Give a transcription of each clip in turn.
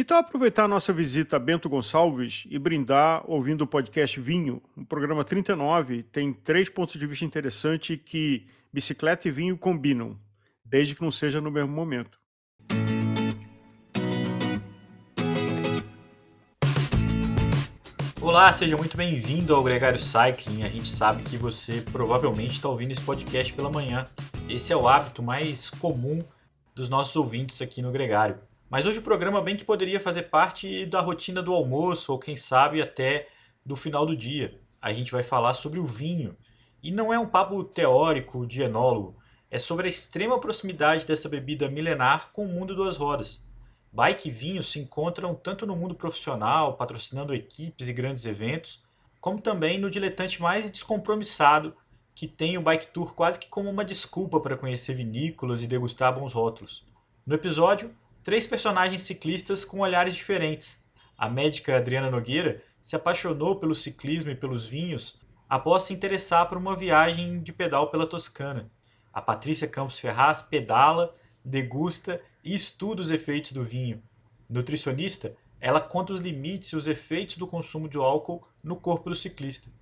Que tal aproveitar a nossa visita a Bento Gonçalves e brindar ouvindo o podcast Vinho? O programa 39 tem três pontos de vista interessantes que bicicleta e vinho combinam, desde que não seja no mesmo momento. Olá, seja muito bem-vindo ao Gregário Cycling. A gente sabe que você provavelmente está ouvindo esse podcast pela manhã. Esse é o hábito mais comum dos nossos ouvintes aqui no Gregário. Mas hoje o programa bem que poderia fazer parte da rotina do almoço, ou quem sabe até do final do dia. A gente vai falar sobre o vinho. E não é um papo teórico de enólogo, é sobre a extrema proximidade dessa bebida milenar com o mundo das rodas. Bike e vinho se encontram tanto no mundo profissional, patrocinando equipes e grandes eventos, como também no diletante mais descompromissado, que tem o bike tour quase que como uma desculpa para conhecer vinícolas e degustar bons rótulos. No episódio, três personagens ciclistas com olhares diferentes. A médica Adriana Nogueira se apaixonou pelo ciclismo e pelos vinhos após se interessar por uma viagem de pedal pela Toscana. A Patrícia Campos Ferraz pedala, degusta e estuda os efeitos do vinho. Nutricionista, ela conta os limites e os efeitos do consumo de álcool no corpo do ciclista.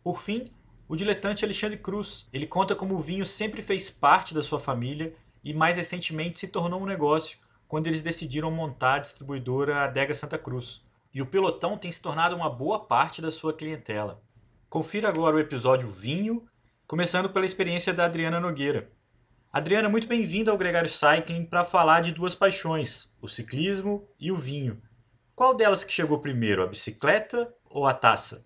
Por fim, o diletante Alexandre Cruz. Ele conta como o vinho sempre fez parte da sua família e mais recentemente se tornou um negócio, quando eles decidiram montar a distribuidora Adega Santa Cruz. E o pelotão tem se tornado uma boa parte da sua clientela. Confira agora o episódio Vinho, começando pela experiência da Adriana Nogueira. Adriana, muito bem-vinda ao Gregário Cycling para falar de duas paixões, o ciclismo e o vinho. Qual delas que chegou primeiro, a bicicleta ou a taça?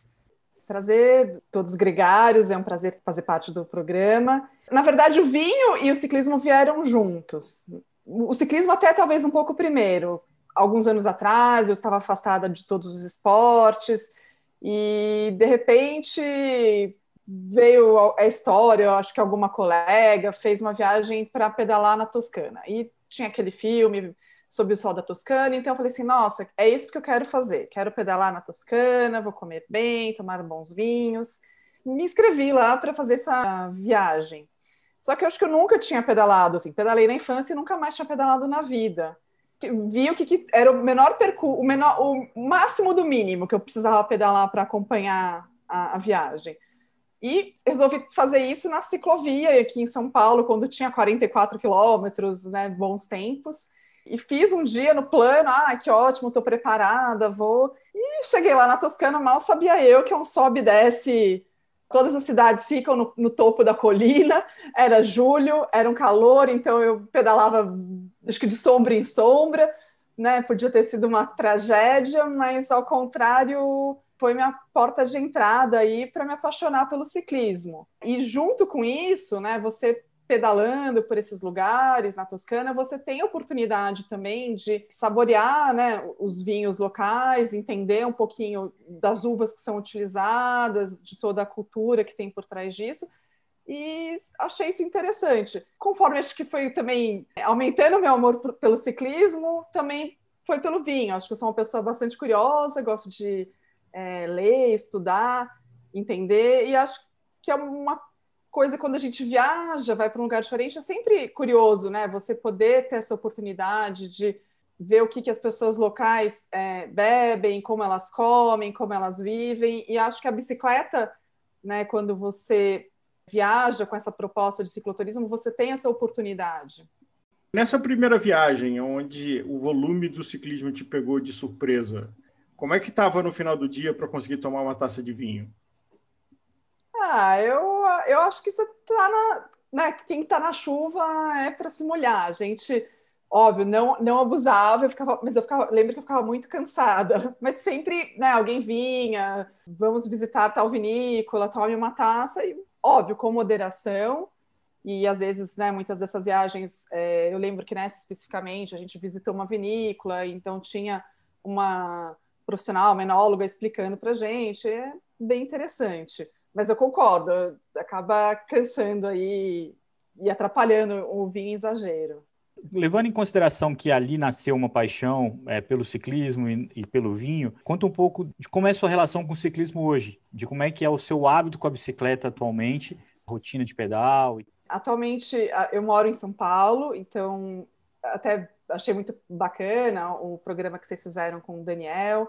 Prazer, todos gregários, é um prazer fazer parte do programa. Na verdade, o vinho e o ciclismo vieram juntos o ciclismo até talvez um pouco primeiro. Alguns anos atrás eu estava afastada de todos os esportes e de repente veio a história, eu acho que alguma colega fez uma viagem para pedalar na Toscana e tinha aquele filme sobre o sol da Toscana, então eu falei assim, nossa, é isso que eu quero fazer, quero pedalar na Toscana, vou comer bem, tomar bons vinhos. Me inscrevi lá para fazer essa viagem. Só que eu acho que eu nunca tinha pedalado, assim, pedalei na infância e nunca mais tinha pedalado na vida. Vi o que, que era o menor percurso, o, menor, o máximo do mínimo que eu precisava pedalar para acompanhar a, a, viagem. E resolvi fazer isso na ciclovia aqui em São Paulo, quando tinha 44 quilômetros, né, bons tempos. E fiz um dia no plano, ah, que ótimo, estou preparada, vou. E cheguei lá na Toscana, mal sabia eu que é um sobe e desce todas as cidades ficam no, no, topo da colina. Era julho, era um calor, então eu pedalava, acho que de sombra em sombra, né? Podia ter sido uma tragédia, mas ao contrário, foi minha porta de entrada aí para me apaixonar pelo ciclismo. E junto com isso, né? Você pedalando por esses lugares na Toscana, você tem a oportunidade também de saborear né, os vinhos locais, entender um pouquinho das uvas que são utilizadas, de toda a cultura que tem por trás disso. E achei isso interessante. Conforme acho que foi também aumentando meu amor pelo ciclismo, também foi pelo vinho. Acho que eu sou uma pessoa bastante curiosa, gosto de é, ler, estudar, entender, e acho que é uma coisa quando a gente viaja, vai para um lugar diferente, é sempre curioso, né? Você poder ter essa oportunidade de ver o que, que as pessoas locais é, bebem, como elas comem, como elas vivem. E acho que a bicicleta, né, quando você viaja com essa proposta de cicloturismo, você tem essa oportunidade. Nessa primeira viagem, onde o volume do ciclismo te pegou de surpresa, como é que estava no final do dia para conseguir tomar uma taça de vinho? Ah, eu, eu acho que você tá na. Né, quem está na chuva é para se molhar. A gente, óbvio, não, não abusava, eu ficava, mas eu ficava, lembro que eu ficava muito cansada. Mas sempre, né, alguém vinha, vamos visitar tal vinícola, tome uma taça, e óbvio, com moderação. E às vezes, né, muitas dessas viagens, é, eu lembro que nessa especificamente, a gente visitou uma vinícola, então tinha uma profissional, uma enóloga explicando para gente, é bem interessante. Mas eu concordo, acaba cansando aí e atrapalhando o vinho exagero. Levando em consideração que ali nasceu uma paixão é, pelo ciclismo e, e, pelo vinho, conta um pouco de como é a sua relação com o ciclismo hoje, de como é que é o seu hábito com a bicicleta atualmente, rotina de pedal. Atualmente eu moro em São Paulo, então até achei muito bacana o programa que vocês fizeram com o Daniel,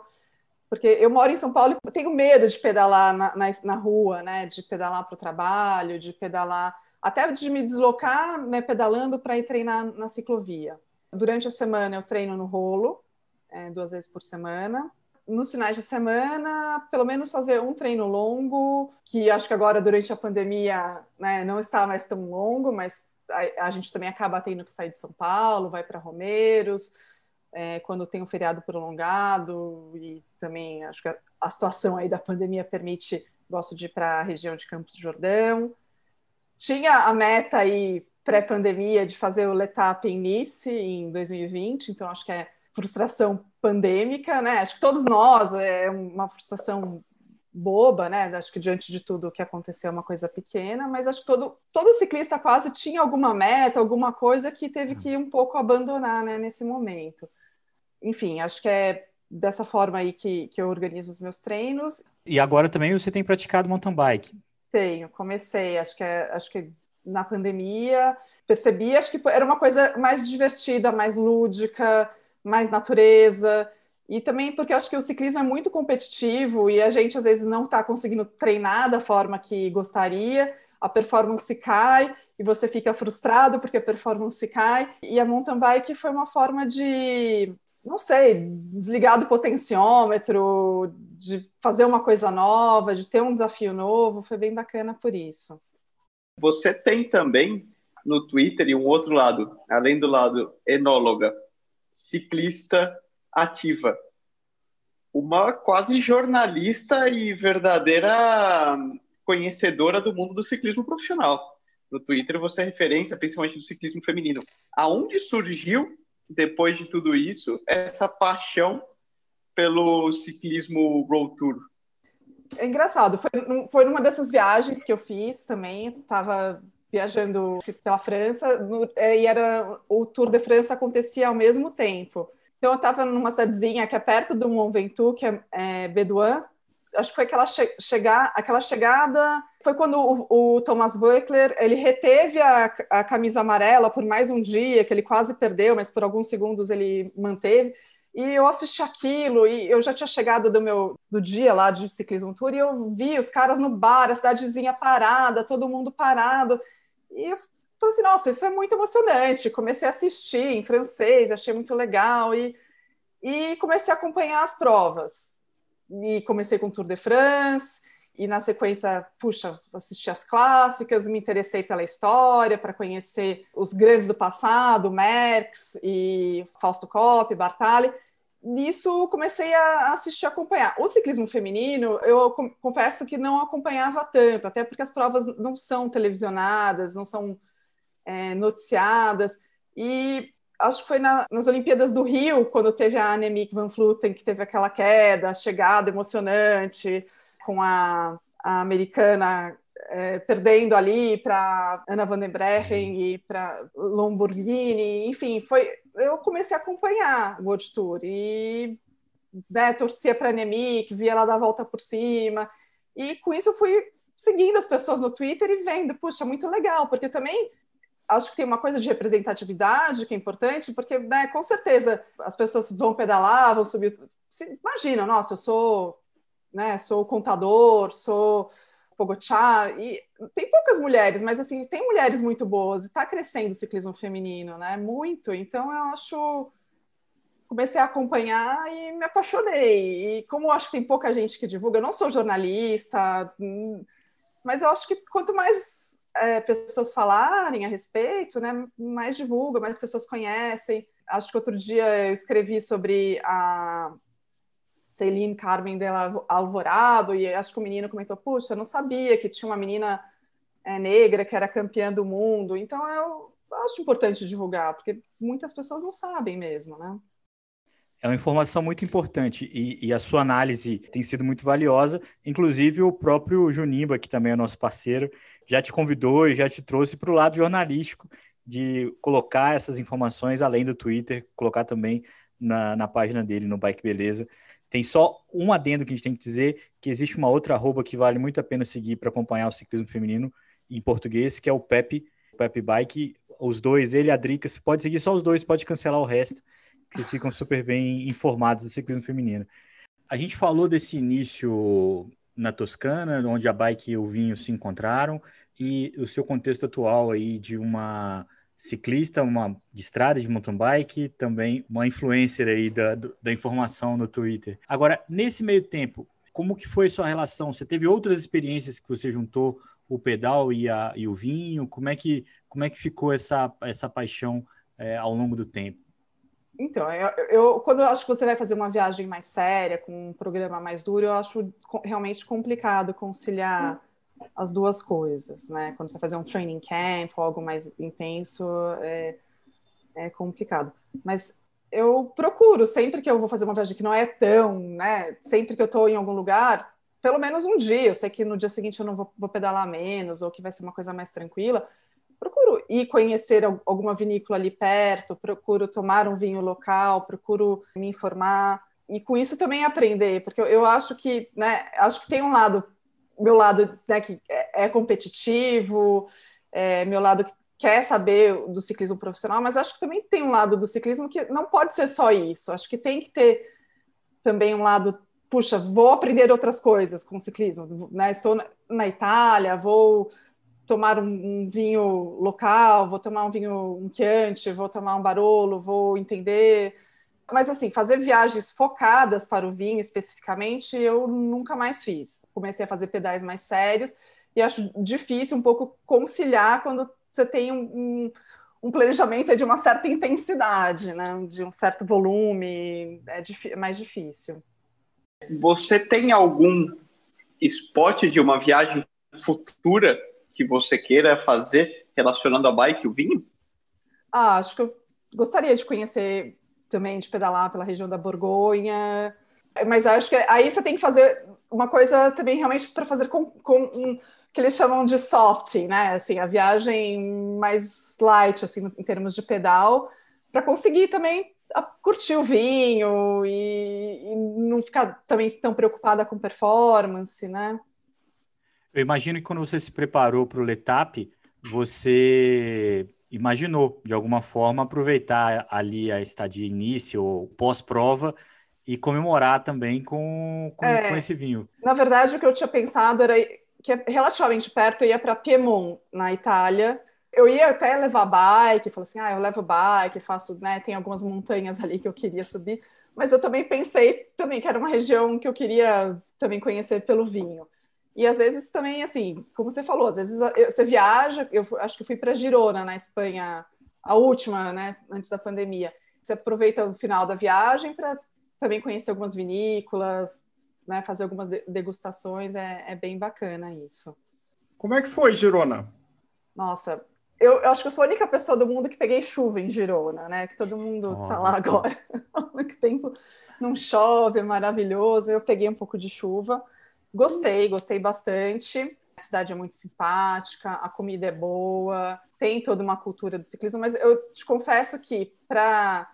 porque eu moro em São Paulo e tenho medo de pedalar na, na, na rua, né? De pedalar para o trabalho, de pedalar, até de me deslocar, né? Pedalando para ir treinar na ciclovia. Durante a semana eu treino no rolo, é, duas vezes por semana. Nos finais de semana, pelo menos fazer um treino longo, que acho que agora durante a pandemia né, não está mais tão longo, mas a, a gente também acaba tendo que sair de São Paulo, vai para Romeiros, é, quando tem um feriado prolongado e também acho que a, a, situação aí da pandemia permite, gosto de ir para a região de Campos do Jordão. Tinha a meta aí pré-pandemia de fazer o Letap em Nice em 2020, então acho que é frustração pandêmica, né? Acho que todos nós é uma frustração boba, né? Acho que diante de tudo o que aconteceu é uma coisa pequena, mas acho que todo, todo ciclista quase tinha alguma meta, alguma coisa que teve que um pouco abandonar, né, nesse momento enfim, acho que é dessa forma aí que, que eu organizo os meus treinos. E agora também você tem praticado mountain bike? Tenho, comecei, acho que, é, acho que na pandemia, percebi, acho que era uma coisa mais divertida, mais lúdica, mais natureza, e também porque acho que o ciclismo é muito competitivo e a gente às vezes não está conseguindo treinar da forma que gostaria, a performance cai e você fica frustrado porque a performance cai, e a mountain bike foi uma forma de não sei, desligar do potenciômetro, de fazer uma coisa nova, de ter um desafio novo, foi bem bacana por isso. Você tem também no Twitter e um outro lado, além do lado enóloga, ciclista ativa. Uma quase jornalista e verdadeira conhecedora do mundo do ciclismo profissional. No Twitter você é referência principalmente do ciclismo feminino. Aonde surgiu depois de tudo isso, essa paixão pelo ciclismo World Tour? É engraçado, foi, foi numa dessas viagens que eu fiz também, estava viajando pela França, no, é, e era o Tour de França acontecia ao mesmo tempo. Então eu estava numa cidadezinha que é perto do Mont Ventoux, que é, é Bedouin, acho que foi aquela, che chegar, aquela chegada, foi quando o, o Thomas Buckler, ele reteve a, a, camisa amarela por mais um dia, que ele quase perdeu, mas por alguns segundos ele manteve, e eu assisti aquilo, e eu já tinha chegado do meu do dia lá de ciclismo tour, e eu vi os caras no bar, a cidadezinha parada, todo mundo parado, e eu falei assim, nossa, isso é muito emocionante, comecei a assistir em francês, achei muito legal, e, e comecei a acompanhar as provas, e comecei com o Tour de France, e na sequência, puxa, assisti as clássicas, me interessei pela história, para conhecer os grandes do passado, Merckx e Fausto Coppi, Bartali. Nisso comecei a assistir, a acompanhar. O ciclismo feminino, eu confesso que não acompanhava tanto, até porque as provas não são televisionadas, não são é, noticiadas. E acho que foi na, nas Olimpíadas do Rio, quando teve a Annemiek van Vleuten, que teve aquela queda, chegada emocionante, com a, a americana é, perdendo ali para Ana van den Breggen uhum. e para Lamborghini, enfim, foi, eu comecei a acompanhar o World Tour e né, torcia para a Annemiek, via ela dar a volta por cima, e com isso fui seguindo as pessoas no Twitter e vendo, puxa, muito legal, porque também acho que tem uma coisa de representatividade que é importante, porque, né, com certeza, as pessoas vão pedalar, vão subir. Imagina, nossa, eu sou, né, sou contador, sou Pogochar, e tem poucas mulheres, mas, assim, tem mulheres muito boas, e está crescendo o ciclismo feminino, né, muito. Então, eu acho. Comecei a acompanhar e me apaixonei. E como eu acho que tem pouca gente que divulga, eu não sou jornalista, hum, mas eu acho que quanto mais é, pessoas falarem a respeito, né, mais divulga, mais pessoas conhecem. Acho que outro dia eu escrevi sobre a Celine Carmen de Alvorado, e acho que o menino comentou: Puxa, eu não sabia que tinha uma menina é, negra que era campeã do mundo. Então eu acho importante divulgar, porque muitas pessoas não sabem mesmo, né? É uma informação muito importante e, e, a sua análise tem sido muito valiosa. Inclusive, o próprio Junimba, que também é nosso parceiro, já te convidou e já te trouxe para o lado jornalístico de colocar essas informações além do Twitter, colocar também na, na página dele, no Bike Beleza. Tem só um adendo que a gente tem que dizer, que existe uma outra arroba que vale muito a pena seguir para acompanhar o ciclismo feminino em português, que é o Pepe, Pepe Bike. os dois, ele e a Drica. Você pode seguir só os dois, pode cancelar o resto, vocês ficam super bem informados do ciclismo feminino. A gente falou desse início na Toscana, onde a bike e o vinho se encontraram, e o seu contexto atual aí de uma ciclista, uma de estrada de mountain bike, também uma influencer aí da, da informação no Twitter. Agora, nesse meio tempo, como que foi sua relação? Você teve outras experiências que você juntou o pedal e, a, e o vinho? Como é que, como é que ficou essa, essa paixão é, ao longo do tempo? Então, eu, eu, quando eu acho que você vai fazer uma viagem mais séria, com um programa mais duro, eu acho realmente complicado conciliar as duas coisas, né? Quando você fazer um training camp ou algo mais intenso, é, é complicado. Mas eu procuro, sempre que eu vou fazer uma viagem que não é tão, né? Sempre que eu estou em algum lugar, pelo menos um dia, eu sei que no dia seguinte eu não vou, vou pedalar menos, ou que vai ser uma coisa mais tranquila, procuro ir conhecer alguma vinícola ali perto, procuro tomar um vinho local, procuro me informar e com isso também aprender, porque eu, eu acho que, né, acho que tem um lado, meu lado, né, que é, é competitivo, é, meu lado que quer saber do ciclismo profissional, mas acho que também tem um lado do ciclismo que não pode ser só isso. Acho que tem que ter também um lado, puxa, vou aprender outras coisas com o ciclismo, né? Estou na Itália, vou tomar um, um, vinho local, vou tomar um vinho um Chianti, vou tomar um Barolo, vou entender. Mas, assim, fazer viagens focadas para o vinho especificamente, eu nunca mais fiz. Comecei a fazer pedais mais sérios e acho difícil um pouco conciliar quando você tem um, um, um planejamento de uma certa intensidade, né? de um certo volume, é, é mais difícil. Você tem algum spot de uma viagem futura que você queira fazer relacionando a bike e o vinho? Ah, acho que eu gostaria de conhecer também, de pedalar pela região da Borgonha, mas acho que aí você tem que fazer uma coisa também realmente para fazer com, com um, que eles chamam de soft, né? Assim, a viagem mais light, assim, em termos de pedal, para conseguir também curtir o vinho e, e, não ficar também tão preocupada com performance, né? Eu imagino que quando você se preparou para o Letap, você imaginou, de alguma forma, aproveitar ali a estadia início ou pós-prova e comemorar também com, com, é, com, esse vinho. Na verdade, o que eu tinha pensado era que é relativamente perto, eu ia para Piemont, na Itália. Eu ia até levar bike, falei assim, ah, eu levo bike, faço, né, tem algumas montanhas ali que eu queria subir, mas eu também pensei também que era uma região que eu queria também conhecer pelo vinho. E às vezes também, assim, como você falou, às vezes você viaja, eu acho que fui para Girona, na Espanha, a última, né, antes da pandemia. Você aproveita o final da viagem para também conhecer algumas vinícolas, né, fazer algumas degustações, é, é, bem bacana isso. Como é que foi, Girona? Nossa, eu, eu, acho que eu sou a única pessoa do mundo que peguei chuva em Girona, né? Que todo mundo oh, tá lá agora. Único tempo não chove, é maravilhoso. Eu peguei um pouco de chuva. Gostei, gostei bastante. A cidade é muito simpática, a comida é boa, tem toda uma cultura do ciclismo, mas eu te confesso que para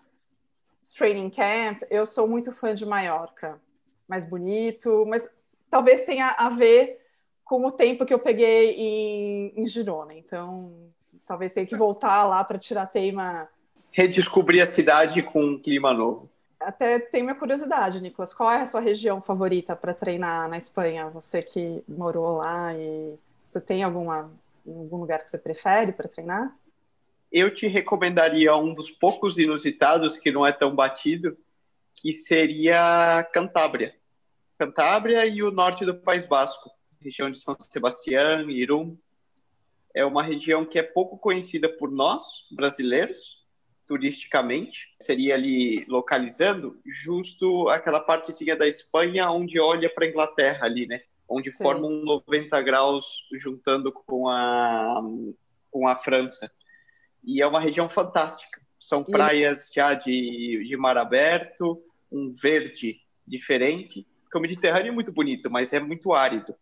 training camp eu sou muito fã de Maiorca. Mais bonito, mas talvez tenha a ver com o tempo que eu peguei em, em Girona. Então, talvez tenha que voltar lá para tirar a teima. Redescobrir a cidade com um clima novo até tenho minha curiosidade, Nicolas. Qual é a sua região favorita para treinar na Espanha? Você que morou lá e você tem alguma, algum lugar que você prefere para treinar? Eu te recomendaria um dos poucos inusitados que não é tão batido, que seria Cantábria. Cantábria e o norte do País Basco, região de São Sebastião, Irum. É uma região que é pouco conhecida por nós, brasileiros, turisticamente, seria ali localizando justo aquela partezinha da Espanha onde olha para a Inglaterra ali, né? Onde Sim. forma um 90 graus juntando com a com a França. E é uma região fantástica. São praias já de, de mar aberto, um verde diferente. Porque o Mediterrâneo é muito bonito, mas é muito árido.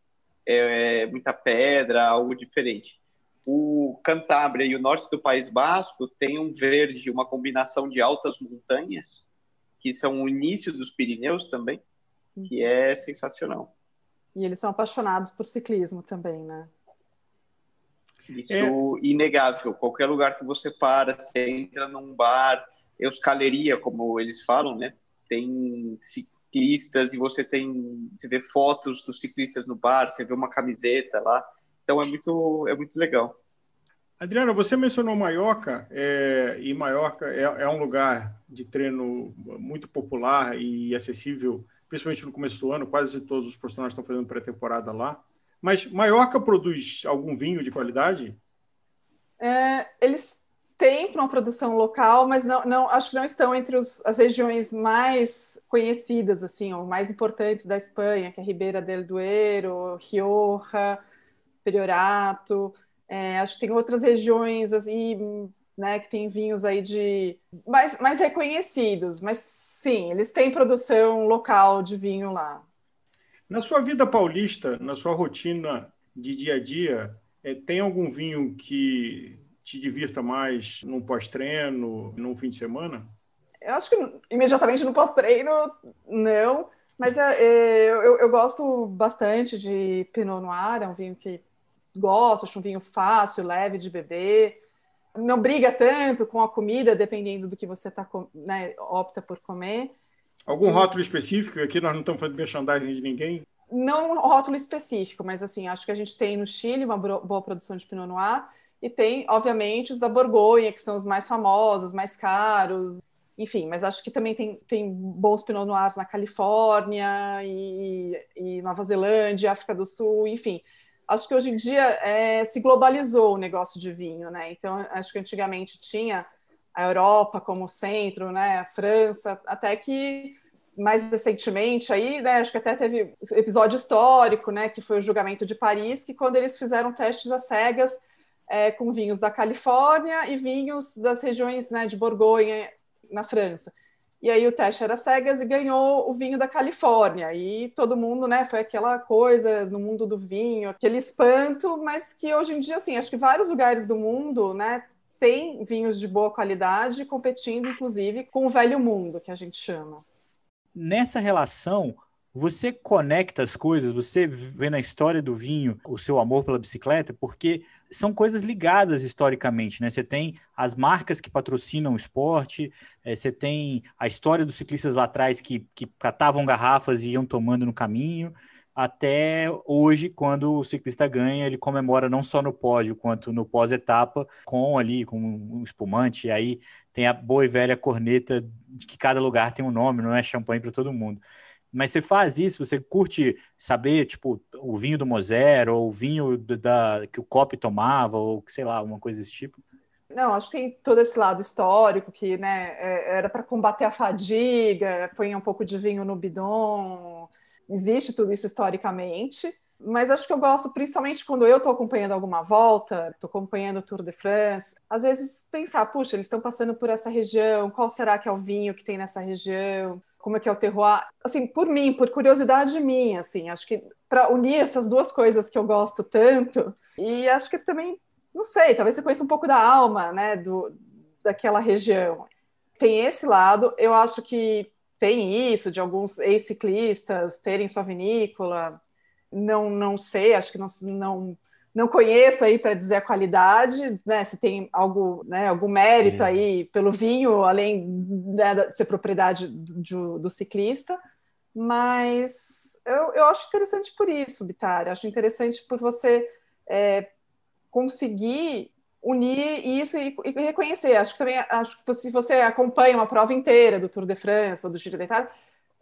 É, é muita pedra, algo diferente o Cantábria e o norte do País Basco tem um verde, uma combinação de altas montanhas, que são o início dos Pirineus também, que é sensacional. E eles são apaixonados por ciclismo também, né? Isso é inegável. Qualquer lugar que você para, você entra num bar, euskaleria, como eles falam, né? Tem ciclistas e você tem, você vê fotos dos ciclistas no bar, você vê uma camiseta lá. Então é muito, é muito legal. Adriana, você mencionou Maiorca, é, e Maiorca é, é, um lugar de treino muito popular e acessível, principalmente no começo do ano, quase todos os profissionais estão fazendo pré-temporada lá. Mas Maiorca produz algum vinho de qualidade? É, eles têm para uma produção local, mas não, não, acho que não estão entre os, as regiões mais conhecidas, assim, ou mais importantes da Espanha, que é Ribeira del Duero, Rioja, Priorato. É, acho que tem outras regiões assim, né, que tem vinhos aí de mais, mais reconhecidos, mas sim, eles têm produção local de vinho lá. Na sua vida paulista, na sua rotina de dia a dia, é, tem algum vinho que te divirta mais num pós-treino, num fim de semana? Eu acho que imediatamente no pós-treino, não. Mas é, é, eu, eu, gosto bastante de Pinot Noir, é um vinho que gosto, acho um vinho fácil, leve de beber. Não briga tanto com a comida, dependendo do que você tá, né, opta por comer. Algum rótulo específico? Aqui nós não estamos fazendo merchandising de ninguém. Não rótulo específico, mas assim, acho que a gente tem no Chile uma boa produção de Pinot Noir e tem, obviamente, os da Borgonha, que são os mais famosos, mais caros, enfim, mas acho que também tem, tem bons Pinot Noirs na Califórnia e, e Nova Zelândia, África do Sul, enfim acho que hoje em dia é, se globalizou o negócio de vinho, né? Então, acho que antigamente tinha a Europa como centro, né? A França, até que mais recentemente aí, né? Acho que até teve episódio histórico, né? Que foi o julgamento de Paris, que quando eles fizeram testes às cegas é, com vinhos da Califórnia e vinhos das regiões né, de Borgonha na França. E aí o teste era cegas e ganhou o vinho da Califórnia. E todo mundo, né, foi aquela coisa no mundo do vinho, aquele espanto, mas que hoje em dia, assim, acho que vários lugares do mundo, né, tem vinhos de boa qualidade, competindo, inclusive, com o velho mundo, que a gente chama. Nessa relação, você conecta as coisas, você vê na história do vinho o seu amor pela bicicleta, porque são coisas ligadas historicamente, né? Você tem as marcas que patrocinam o esporte, é, você tem a história dos ciclistas lá atrás que, que catavam garrafas e iam tomando no caminho, até hoje, quando o ciclista ganha, ele comemora não só no pódio, quanto no pós-etapa, com ali, com um espumante, e aí tem a boa e velha corneta de que cada lugar tem um nome, não é champanhe para todo mundo. Mas você faz isso, você curte saber, tipo, o vinho do Moser, ou o vinho da, que o Cop tomava, ou sei lá, uma coisa desse tipo? Não, acho que tem todo esse lado histórico que, né, é, era para combater a fadiga, põe um pouco de vinho no bidon, existe tudo isso historicamente. Mas acho que eu gosto, principalmente quando eu estou acompanhando alguma volta, estou acompanhando o Tour de France, às vezes pensar, puxa, eles estão passando por essa região, qual será que é o vinho que tem nessa região? Como é que é o terroir, assim, por mim, por curiosidade minha, assim, acho que para unir essas duas coisas que eu gosto tanto, e acho que também, não sei, talvez você conheça um pouco da alma, né, do, daquela região. Tem esse lado, eu acho que tem isso, de alguns ex-ciclistas terem sua vinícola, não, não sei, acho que não, não não conheço aí para dizer a qualidade, né? Se tem algo, né, algum mérito é. aí pelo vinho, além né, de ser propriedade do, do ciclista, mas eu, eu acho interessante por isso, Bitar. Acho interessante por você é, conseguir unir isso e, e, reconhecer. Acho que também acho que se você acompanha uma prova inteira do Tour de France ou do Giro da Itália,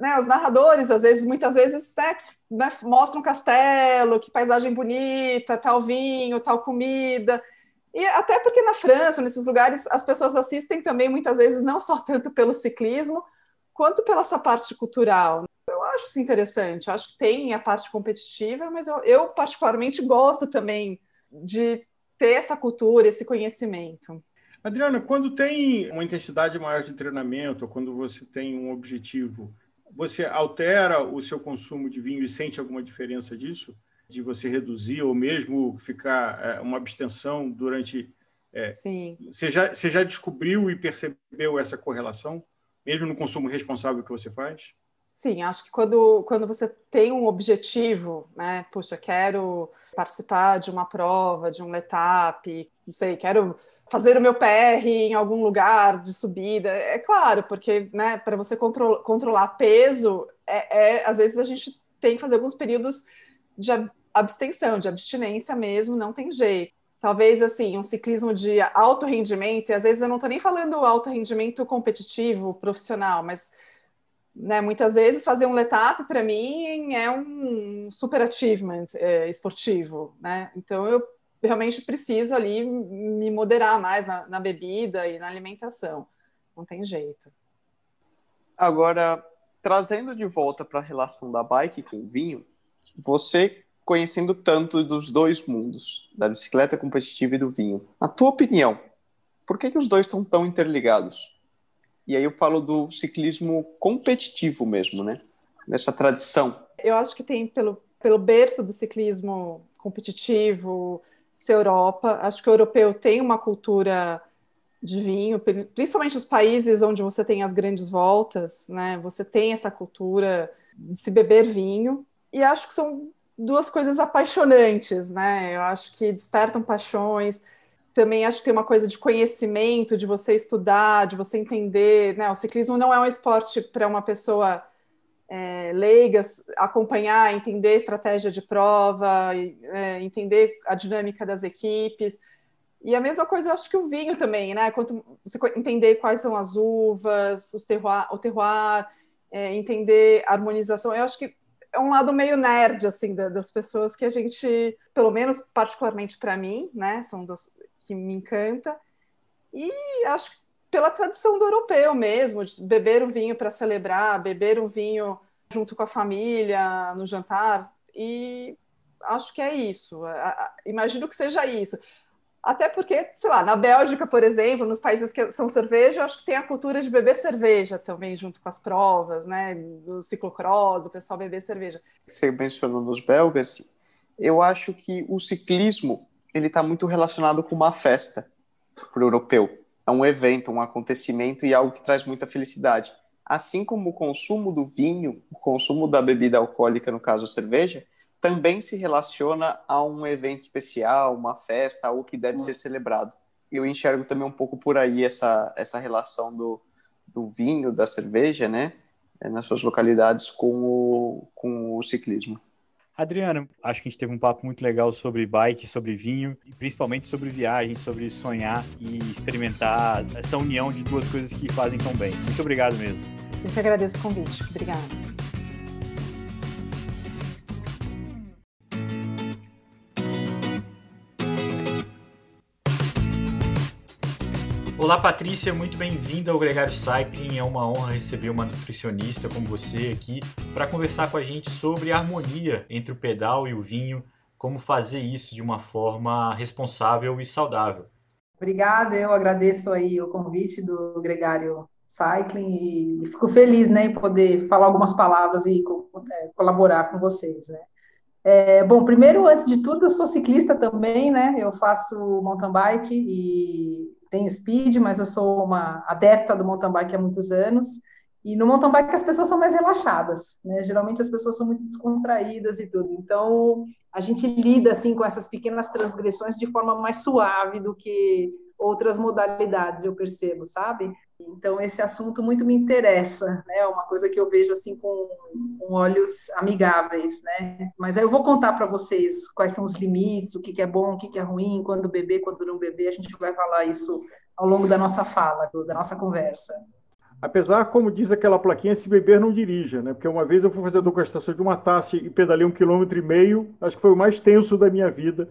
né, os narradores, às vezes, muitas vezes, né, né, mostram castelo, que paisagem bonita, tal vinho, tal comida. E até porque na França, nesses lugares, as pessoas assistem também, muitas vezes, não só tanto pelo ciclismo, quanto pela essa parte cultural. Eu acho isso interessante, eu acho que tem a parte competitiva, mas eu, eu particularmente gosto também de ter essa cultura, esse conhecimento. Adriana, quando tem uma intensidade maior de treinamento, ou quando você tem um objetivo você altera o seu consumo de vinho e sente alguma diferença disso? De você reduzir ou mesmo ficar é, uma abstenção durante. É, Sim. Você já, você já descobriu e percebeu essa correlação, mesmo no consumo responsável que você faz? Sim, acho que quando, quando você tem um objetivo, né? Puxa, quero participar de uma prova, de um letap, não sei, quero fazer o meu PR em algum lugar de subida. É claro, porque né, para você contro controlar peso, é, é, às vezes a gente tem que fazer alguns períodos de abstenção, de abstinência mesmo, não tem jeito. Talvez assim, um ciclismo de alto rendimento, e às vezes eu não estou nem falando alto rendimento competitivo, profissional, mas né, muitas vezes fazer um letap para mim é um super achievement é, esportivo, né? Então eu realmente preciso ali me moderar mais na, na bebida e na alimentação. Não tem jeito. Agora, trazendo de volta para a relação da bike com o vinho, você conhecendo tanto dos dois mundos, da bicicleta competitiva e do vinho, na tua opinião, por que, que os dois estão tão interligados? E aí eu falo do ciclismo competitivo mesmo, né? Dessa tradição. Eu acho que tem pelo, pelo berço do ciclismo competitivo, ser Europa. Acho que o europeu tem uma cultura de vinho, principalmente os países onde você tem as grandes voltas, né? Você tem essa cultura de se beber vinho. E acho que são duas coisas apaixonantes, né? Eu acho que despertam paixões também acho que tem uma coisa de conhecimento, de você estudar, de você entender. Né? O ciclismo não é um esporte para uma pessoa é, leiga acompanhar, entender a estratégia de prova, é, entender a dinâmica das equipes. E a mesma coisa eu acho que o vinho também, né? Quanto você entender quais são as uvas, os terroir, o terroir, é, entender a harmonização. Eu acho que é um lado meio nerd assim das pessoas que a gente, pelo menos particularmente para mim, né? São dos, que me encanta. E acho que pela tradição do europeu mesmo, de beber um vinho para celebrar, beber um vinho junto com a família, no jantar. E acho que é isso. Imagino que seja isso. Até porque, sei lá, na Bélgica, por exemplo, nos países que são cerveja, acho que tem a cultura de beber cerveja também, junto com as provas, né? Do ciclocross, do pessoal beber cerveja. Você mencionou nos belgas, eu acho que o ciclismo ele está muito relacionado com uma festa para o europeu. É um evento, um acontecimento e algo que traz muita felicidade. Assim como o consumo do vinho, o consumo da bebida alcoólica, no caso a cerveja, também se relaciona a um evento especial, uma festa, algo que deve ser celebrado. Eu enxergo também um pouco por aí essa, essa relação do, do vinho, da cerveja, né, nas suas localidades com o, com o ciclismo. Adriano, acho que a gente teve um papo muito legal sobre bike, sobre vinho, e principalmente sobre viagem, sobre sonhar e experimentar essa união de duas coisas que fazem tão bem. Muito obrigado mesmo. Eu que agradeço o convite. Obrigada. Olá, Patrícia, muito bem-vinda ao Gregário Cycling. É uma honra receber uma nutricionista como você aqui para conversar com a gente sobre a harmonia entre o pedal e o vinho, como fazer isso de uma forma responsável e saudável. Obrigada, eu agradeço aí o convite do Gregário Cycling e fico feliz né, em poder falar algumas palavras e é, colaborar com vocês. Né? É, bom, primeiro, antes de tudo, eu sou ciclista também, né? Eu faço mountain bike e tenho speed, mas eu sou uma adepta do mountain bike há muitos anos. E no mountain bike as pessoas são mais relaxadas, né? Geralmente as pessoas são muito descontraídas e tudo. Então, a gente lida assim com essas pequenas transgressões de forma mais suave do que outras modalidades, eu percebo, sabe? Então, esse assunto muito me interessa, né? É uma coisa que eu vejo assim com, com olhos amigáveis, né? Mas aí eu vou contar para vocês quais são os limites, o que, que é bom, o que, que é ruim, quando beber, quando não beber. A gente vai falar isso ao longo da nossa fala, da nossa conversa. Apesar, como diz aquela plaquinha, se beber não dirija, né? Porque uma vez eu fui fazer a degustação de uma taça e pedalei um quilômetro e meio, acho que foi o mais tenso da minha vida.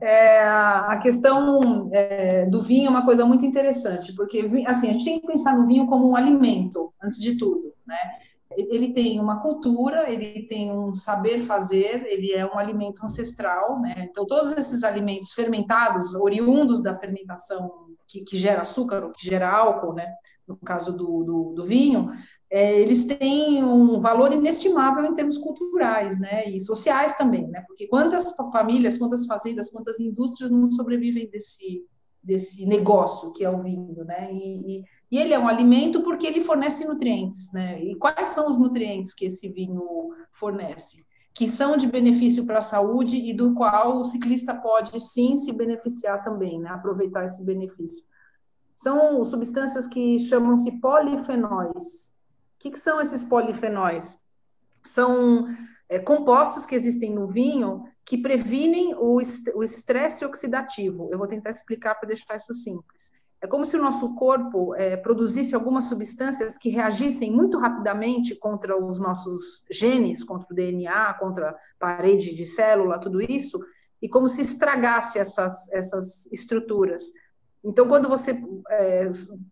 É, a questão é, do vinho é uma coisa muito interessante, porque assim, a gente tem que pensar no vinho como um alimento, antes de tudo, né? Ele tem uma cultura, ele tem um saber fazer, ele é um alimento ancestral, né? Então, todos esses alimentos fermentados, oriundos da fermentação que, que gera açúcar, que gera álcool, né? No caso do, do, do vinho, é, eles têm um valor inestimável em termos culturais, né, e sociais também, né, porque quantas famílias, quantas fazendas, quantas indústrias não sobrevivem desse desse negócio que é o vinho, né, e, E ele é um alimento porque ele fornece nutrientes, né? E quais são os nutrientes que esse vinho fornece? Que são de benefício para a saúde e do qual o ciclista pode sim se beneficiar também, né? Aproveitar esse benefício. São substâncias que chamam-se polifenóis. O que, que são esses polifenóis? São é, compostos que existem no vinho que previnem o estresse oxidativo. Eu vou tentar explicar para deixar isso simples. É como se o nosso corpo é, produzisse algumas substâncias que reagissem muito rapidamente contra os nossos genes, contra o DNA, contra a parede de célula, tudo isso, e como se estragasse essas, essas estruturas. Então, quando você é,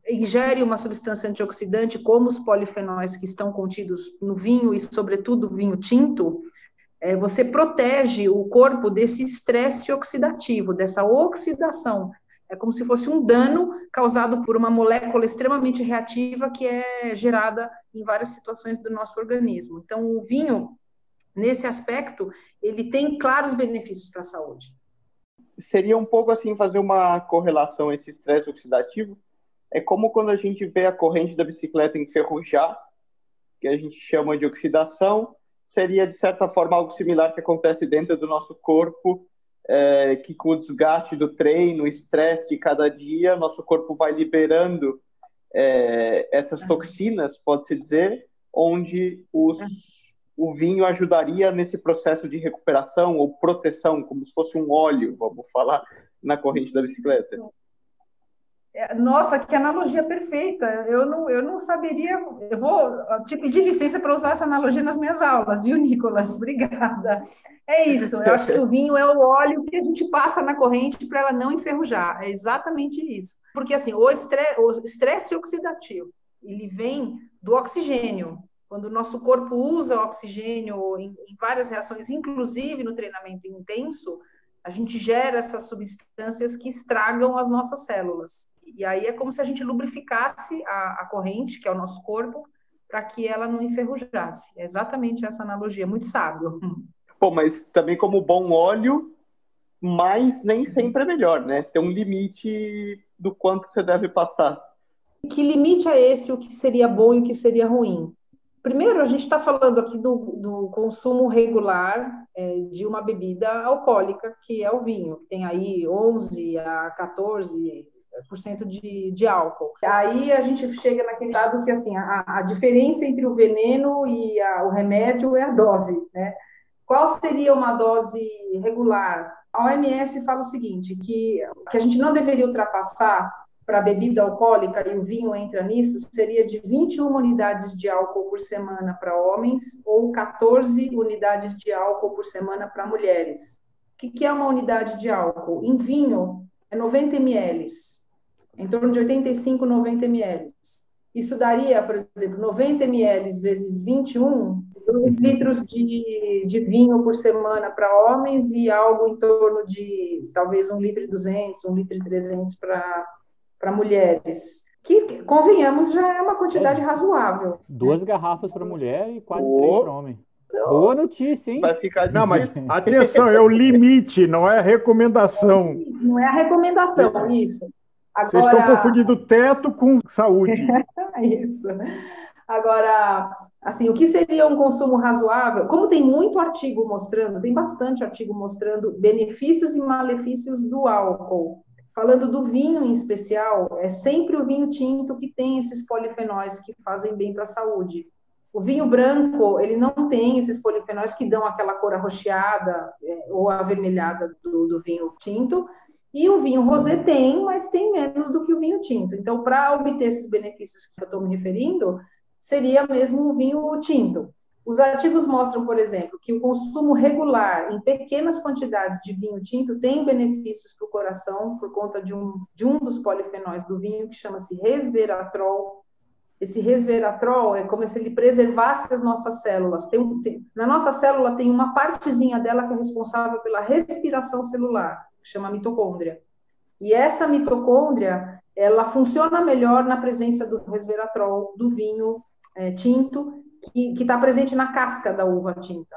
ingere uma substância antioxidante, como os polifenóis que estão contidos no vinho e, sobretudo, vinho tinto, é, você protege o corpo desse estresse oxidativo, dessa oxidação. É como se fosse um dano causado por uma molécula extremamente reativa que é gerada em várias situações do nosso organismo. Então, o vinho, nesse aspecto, ele tem claros benefícios para a saúde seria um pouco assim fazer uma correlação esse estresse oxidativo. É como quando a gente vê a corrente da bicicleta enferrujar, que a gente chama de oxidação, seria de certa forma algo similar que acontece dentro do nosso corpo, é, que com o desgaste do treino, o estresse de cada dia, nosso corpo vai liberando é, essas toxinas, pode-se dizer, onde os o vinho ajudaria nesse processo de recuperação ou proteção, como se fosse um óleo, vamos falar, na corrente da bicicleta. É, nossa, que analogia perfeita! Eu não, eu não saberia. Eu vou te pedir licença para usar essa analogia nas minhas aulas, viu, Nicolas? Obrigada. É isso. Eu acho que o vinho é o óleo que a gente passa na corrente para ela não enferrujar. É exatamente isso. Porque assim, o estresse, o estresse oxidativo ele vem do oxigênio. Quando o nosso corpo usa oxigênio em, em várias reações, inclusive no treinamento intenso, a gente gera essas substâncias que estragam as nossas células. E aí é como se a gente lubrificasse a, a corrente, que é o nosso corpo, para que ela não enferrujasse. É exatamente essa analogia, muito sábio. Bom, mas também como bom óleo, mas nem sempre é melhor, né? Tem um limite do quanto você deve passar. Que limite é esse, o que seria bom e o que seria ruim? Primeiro, a gente está falando aqui do, do consumo regular é, de uma bebida alcoólica, que é o vinho, que tem aí 11 a 14% de, de álcool. Aí a gente chega naquele dado que, assim, a, a diferença entre o veneno e a, o remédio é a dose, né? Qual seria uma dose regular? A OMS fala o seguinte, que, que a gente não deveria ultrapassar para bebida alcoólica, e o vinho entra nisso, seria de 21 unidades de álcool por semana para homens ou 14 unidades de álcool por semana para mulheres. O que, que é uma unidade de álcool? Em vinho, é 90 ml, em torno de 85, 90 ml. Isso daria, por exemplo, 90 ml vezes 21, 2 litros de, de vinho por semana para homens e algo em torno de talvez 1 litro e 200, 1 litro e 300 para para mulheres, que, convenhamos, já é uma quantidade é. razoável. Duas garrafas para mulher e quase oh. três para homem. Boa notícia, hein? Vai ficar Não, mas atenção, é o limite, não é a recomendação. Não é a recomendação, isso. Agora... Vocês estão confundindo teto com saúde. isso. Agora, assim, o que seria um consumo razoável? Como tem muito artigo mostrando, tem bastante artigo mostrando benefícios e malefícios do álcool. Falando do vinho em especial, é sempre o vinho tinto que tem esses polifenóis que fazem bem para a saúde. O vinho branco, ele não tem esses polifenóis que dão aquela cor arroxeada é, ou avermelhada do, do vinho tinto, e o vinho rosé tem, mas tem menos do que o vinho tinto. Então, para obter esses benefícios que eu estou me referindo, seria mesmo o vinho tinto. Os artigos mostram, por exemplo, que o consumo regular em pequenas quantidades de vinho tinto tem benefícios para o coração por conta de um, de um dos polifenóis do vinho, que chama-se resveratrol. Esse resveratrol é como se ele preservasse as nossas células. Tem, tem, na nossa célula tem uma partezinha dela que é responsável pela respiração celular, que chama mitocôndria. E essa mitocôndria, ela funciona melhor na presença do resveratrol do vinho é, tinto que está presente na casca da uva tinta.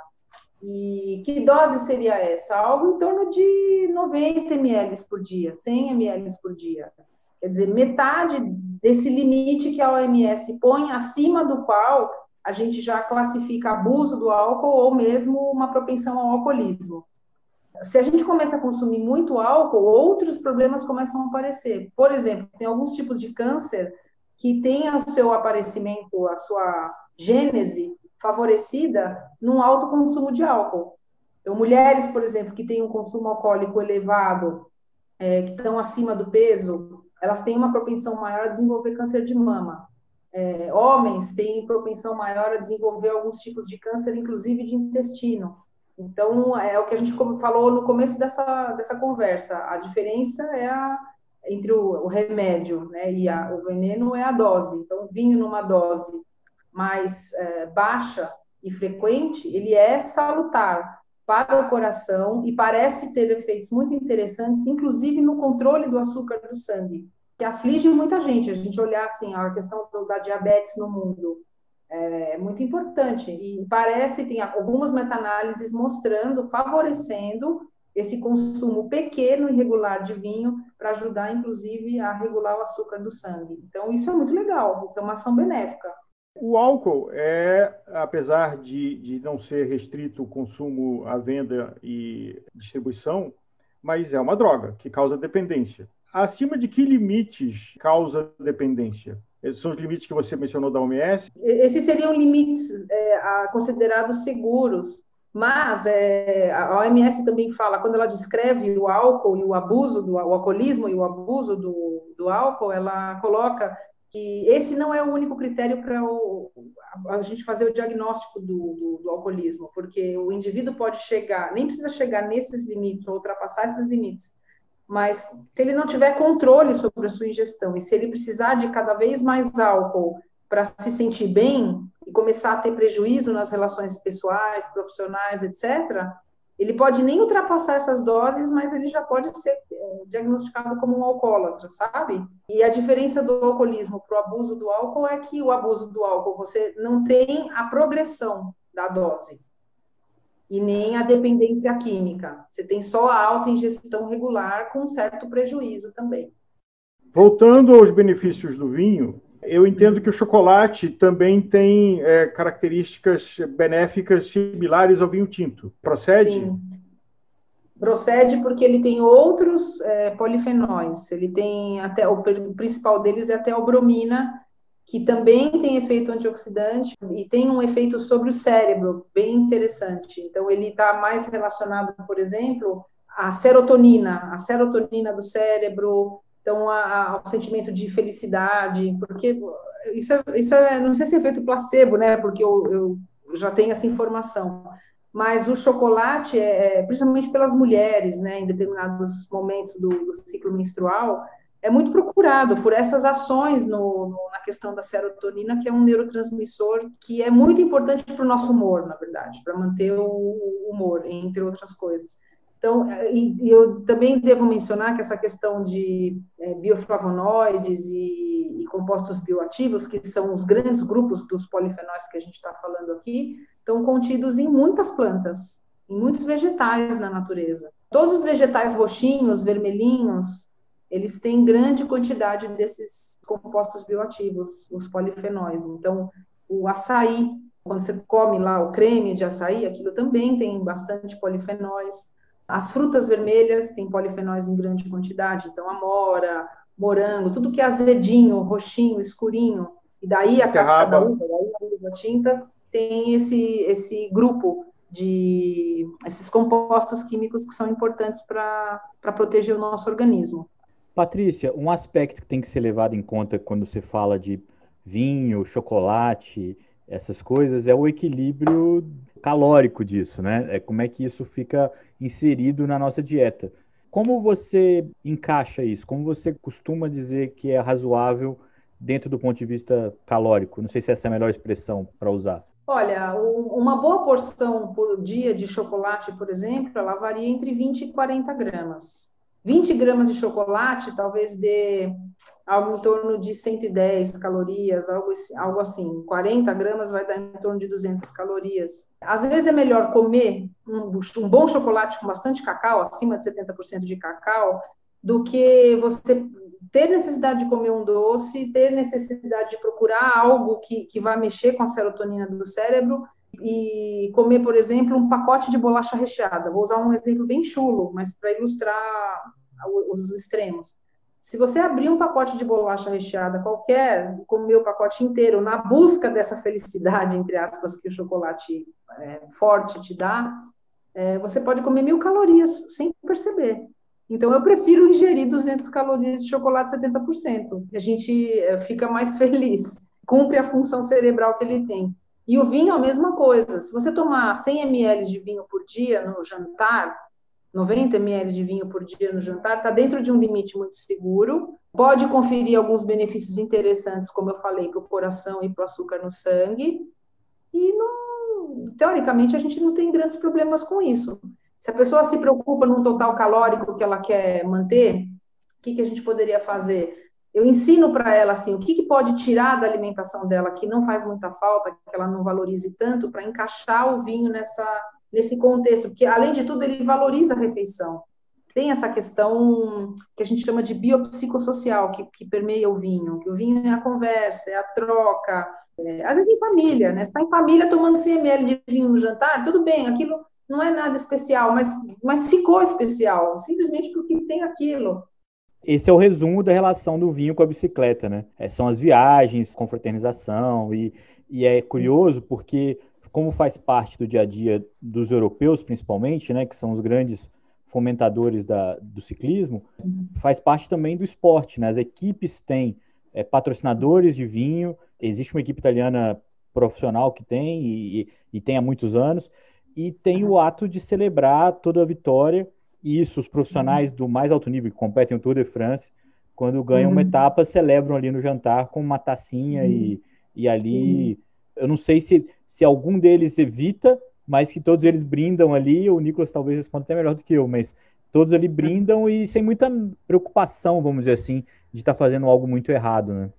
E que dose seria essa? Algo em torno de 90 ml por dia, 100 ml por dia. Quer dizer, metade desse limite que a OMS põe, acima do qual a gente já classifica abuso do álcool ou mesmo uma propensão ao alcoolismo. Se a gente começa a consumir muito álcool, outros problemas começam a aparecer. Por exemplo, tem alguns tipos de câncer que têm o seu aparecimento, a sua gênese favorecida num alto consumo de álcool. Então, mulheres, por exemplo, que têm um consumo alcoólico elevado, é, que estão acima do peso, elas têm uma propensão maior a desenvolver câncer de mama. É, homens têm propensão maior a desenvolver alguns tipos de câncer, inclusive de intestino. Então, é o que a gente falou no começo dessa, dessa conversa. A diferença é a, entre o, o remédio né, e a, o veneno é a dose. Então, vinho numa dose mais é, baixa e frequente, ele é salutar para o coração e parece ter efeitos muito interessantes, inclusive no controle do açúcar do sangue, que aflige muita gente. A gente olhar assim a questão da diabetes no mundo é muito importante e parece tem algumas meta-análises mostrando, favorecendo esse consumo pequeno e regular de vinho para ajudar, inclusive, a regular o açúcar do sangue. Então, isso é muito legal, isso é uma ação benéfica. O álcool é, apesar de, de não ser restrito o consumo, a venda e distribuição, mas é uma droga que causa dependência. Acima de que limites causa dependência? Esses são os limites que você mencionou da OMS? Esses seriam limites é, considerados seguros, mas é, a OMS também fala, quando ela descreve o álcool e o abuso, do, o alcoolismo e o abuso do, do álcool, ela coloca que esse não é o único critério para a gente fazer o diagnóstico do, do, do, alcoolismo, porque o indivíduo pode chegar, nem precisa chegar nesses limites ou ultrapassar esses limites, mas se ele não tiver controle sobre a sua ingestão e se ele precisar de cada vez mais álcool para se sentir bem e começar a ter prejuízo nas relações pessoais, profissionais, etc., ele pode nem ultrapassar essas doses, mas ele já pode ser é, diagnosticado como um alcoólatra, sabe? E a diferença do alcoolismo para o abuso do álcool é que o abuso do álcool você não tem a progressão da dose e nem a dependência química. Você tem só a alta ingestão regular com certo prejuízo também. Voltando aos benefícios do vinho, eu entendo que o chocolate também tem é, características benéficas similares ao vinho tinto. Procede? Sim. Procede porque ele tem outros é, polifenóis. Ele tem até o principal deles é até a bromina, que também tem efeito antioxidante e tem um efeito sobre o cérebro bem interessante. Então ele está mais relacionado, por exemplo, à serotonina, a serotonina do cérebro, então a, a, o sentimento de felicidade, porque isso é, isso é, não sei se é efeito placebo, né, porque eu, eu já tenho essa informação, mas o chocolate, é, é, principalmente pelas mulheres, né, em determinados momentos do, do ciclo menstrual, é muito procurado por essas ações no, no, na questão da serotonina, que é um neurotransmissor que é muito importante para o nosso humor, na verdade, para manter o humor, entre outras coisas. Então, é, e, eu também devo mencionar que essa questão de é, bioflavonoides e, e, compostos bioativos, que são os grandes grupos dos polifenóis que a gente está falando aqui, estão contidos em muitas plantas, em muitos vegetais na natureza. Todos os vegetais roxinhos, vermelhinhos, eles têm grande quantidade desses compostos bioativos, os polifenóis. Então, o açaí, quando você come lá o creme de açaí, aquilo também tem bastante polifenóis. As frutas vermelhas têm polifenóis em grande quantidade, então amora, morango, tudo que é azedinho, roxinho, escurinho, e daí a casca da uva, daí a uva tinta, tem esse, esse grupo de esses compostos químicos que são importantes para proteger o nosso organismo. Patrícia, um aspecto que tem que ser levado em conta quando você fala de vinho, chocolate, essas coisas, é o equilíbrio calórico disso, né? É como é que isso fica inserido na nossa dieta. Como você encaixa isso? Como você costuma dizer que é razoável dentro do ponto de vista calórico? Não sei se essa é a melhor expressão para usar. Olha, uma boa porção por dia de chocolate, por exemplo, ela varia entre 20 e 40 gramas. 20 gramas de chocolate talvez dê algo em torno de 110 calorias, algo, algo assim. 40 gramas vai dar em torno de 200 calorias. Às vezes é melhor comer um, um bom chocolate com bastante cacau, acima de 70% de cacau, do que você ter necessidade de comer um doce, ter necessidade de procurar algo que, que vai mexer com a serotonina do cérebro e comer, por exemplo, um pacote de bolacha recheada. Vou usar um exemplo bem chulo, mas para ilustrar os extremos. Se você abrir um pacote de bolacha recheada qualquer, comer o pacote inteiro na busca dessa felicidade, entre aspas, que o chocolate é, forte te dá, é, você pode comer mil calorias sem perceber. Então, eu prefiro ingerir 200 calorias de chocolate 70%. A gente é, fica mais feliz, cumpre a função cerebral que ele tem. E o vinho, a mesma coisa. Se você tomar 100 ml de vinho por dia no jantar, 90 ml de vinho por dia no jantar, está dentro de um limite muito seguro. Pode conferir alguns benefícios interessantes, como eu falei, para o coração e para o açúcar no sangue. E, não, teoricamente, a gente não tem grandes problemas com isso. Se a pessoa se preocupa num total calórico que ela quer manter, o que, que a gente poderia fazer? Eu ensino para ela assim, o que, que pode tirar da alimentação dela que não faz muita falta, que ela não valorize tanto, para encaixar o vinho nessa nesse contexto, porque, além de tudo, ele valoriza a refeição. Tem essa questão que a gente chama de biopsicossocial, que, que permeia o vinho, que o vinho é a conversa, é a troca, é, às vezes em família, né? Está em família tomando 100 ml de vinho no jantar, tudo bem, aquilo não é nada especial, mas, mas ficou especial, simplesmente porque tem aquilo. Esse é o resumo da relação do vinho com a bicicleta, né? É, são as viagens, confraternização, e, e é curioso porque como faz parte do dia a dia dos europeus, principalmente, né, que são os grandes fomentadores da, do ciclismo, faz parte também do esporte. Né? As equipes têm é, patrocinadores de vinho, existe uma equipe italiana profissional que tem e, e, tem há muitos anos, e tem o ato de celebrar toda a vitória, e isso os profissionais do mais alto nível que competem o Tour de France, quando ganham uhum. uma etapa, celebram ali no jantar com uma tacinha uhum. e, e ali, eu não sei se se algum deles evita, mas que todos eles brindam ali, o Nicolas talvez responda até melhor do que eu, mas todos ali brindam e sem muita preocupação, vamos dizer assim, de estar tá fazendo algo muito errado, né?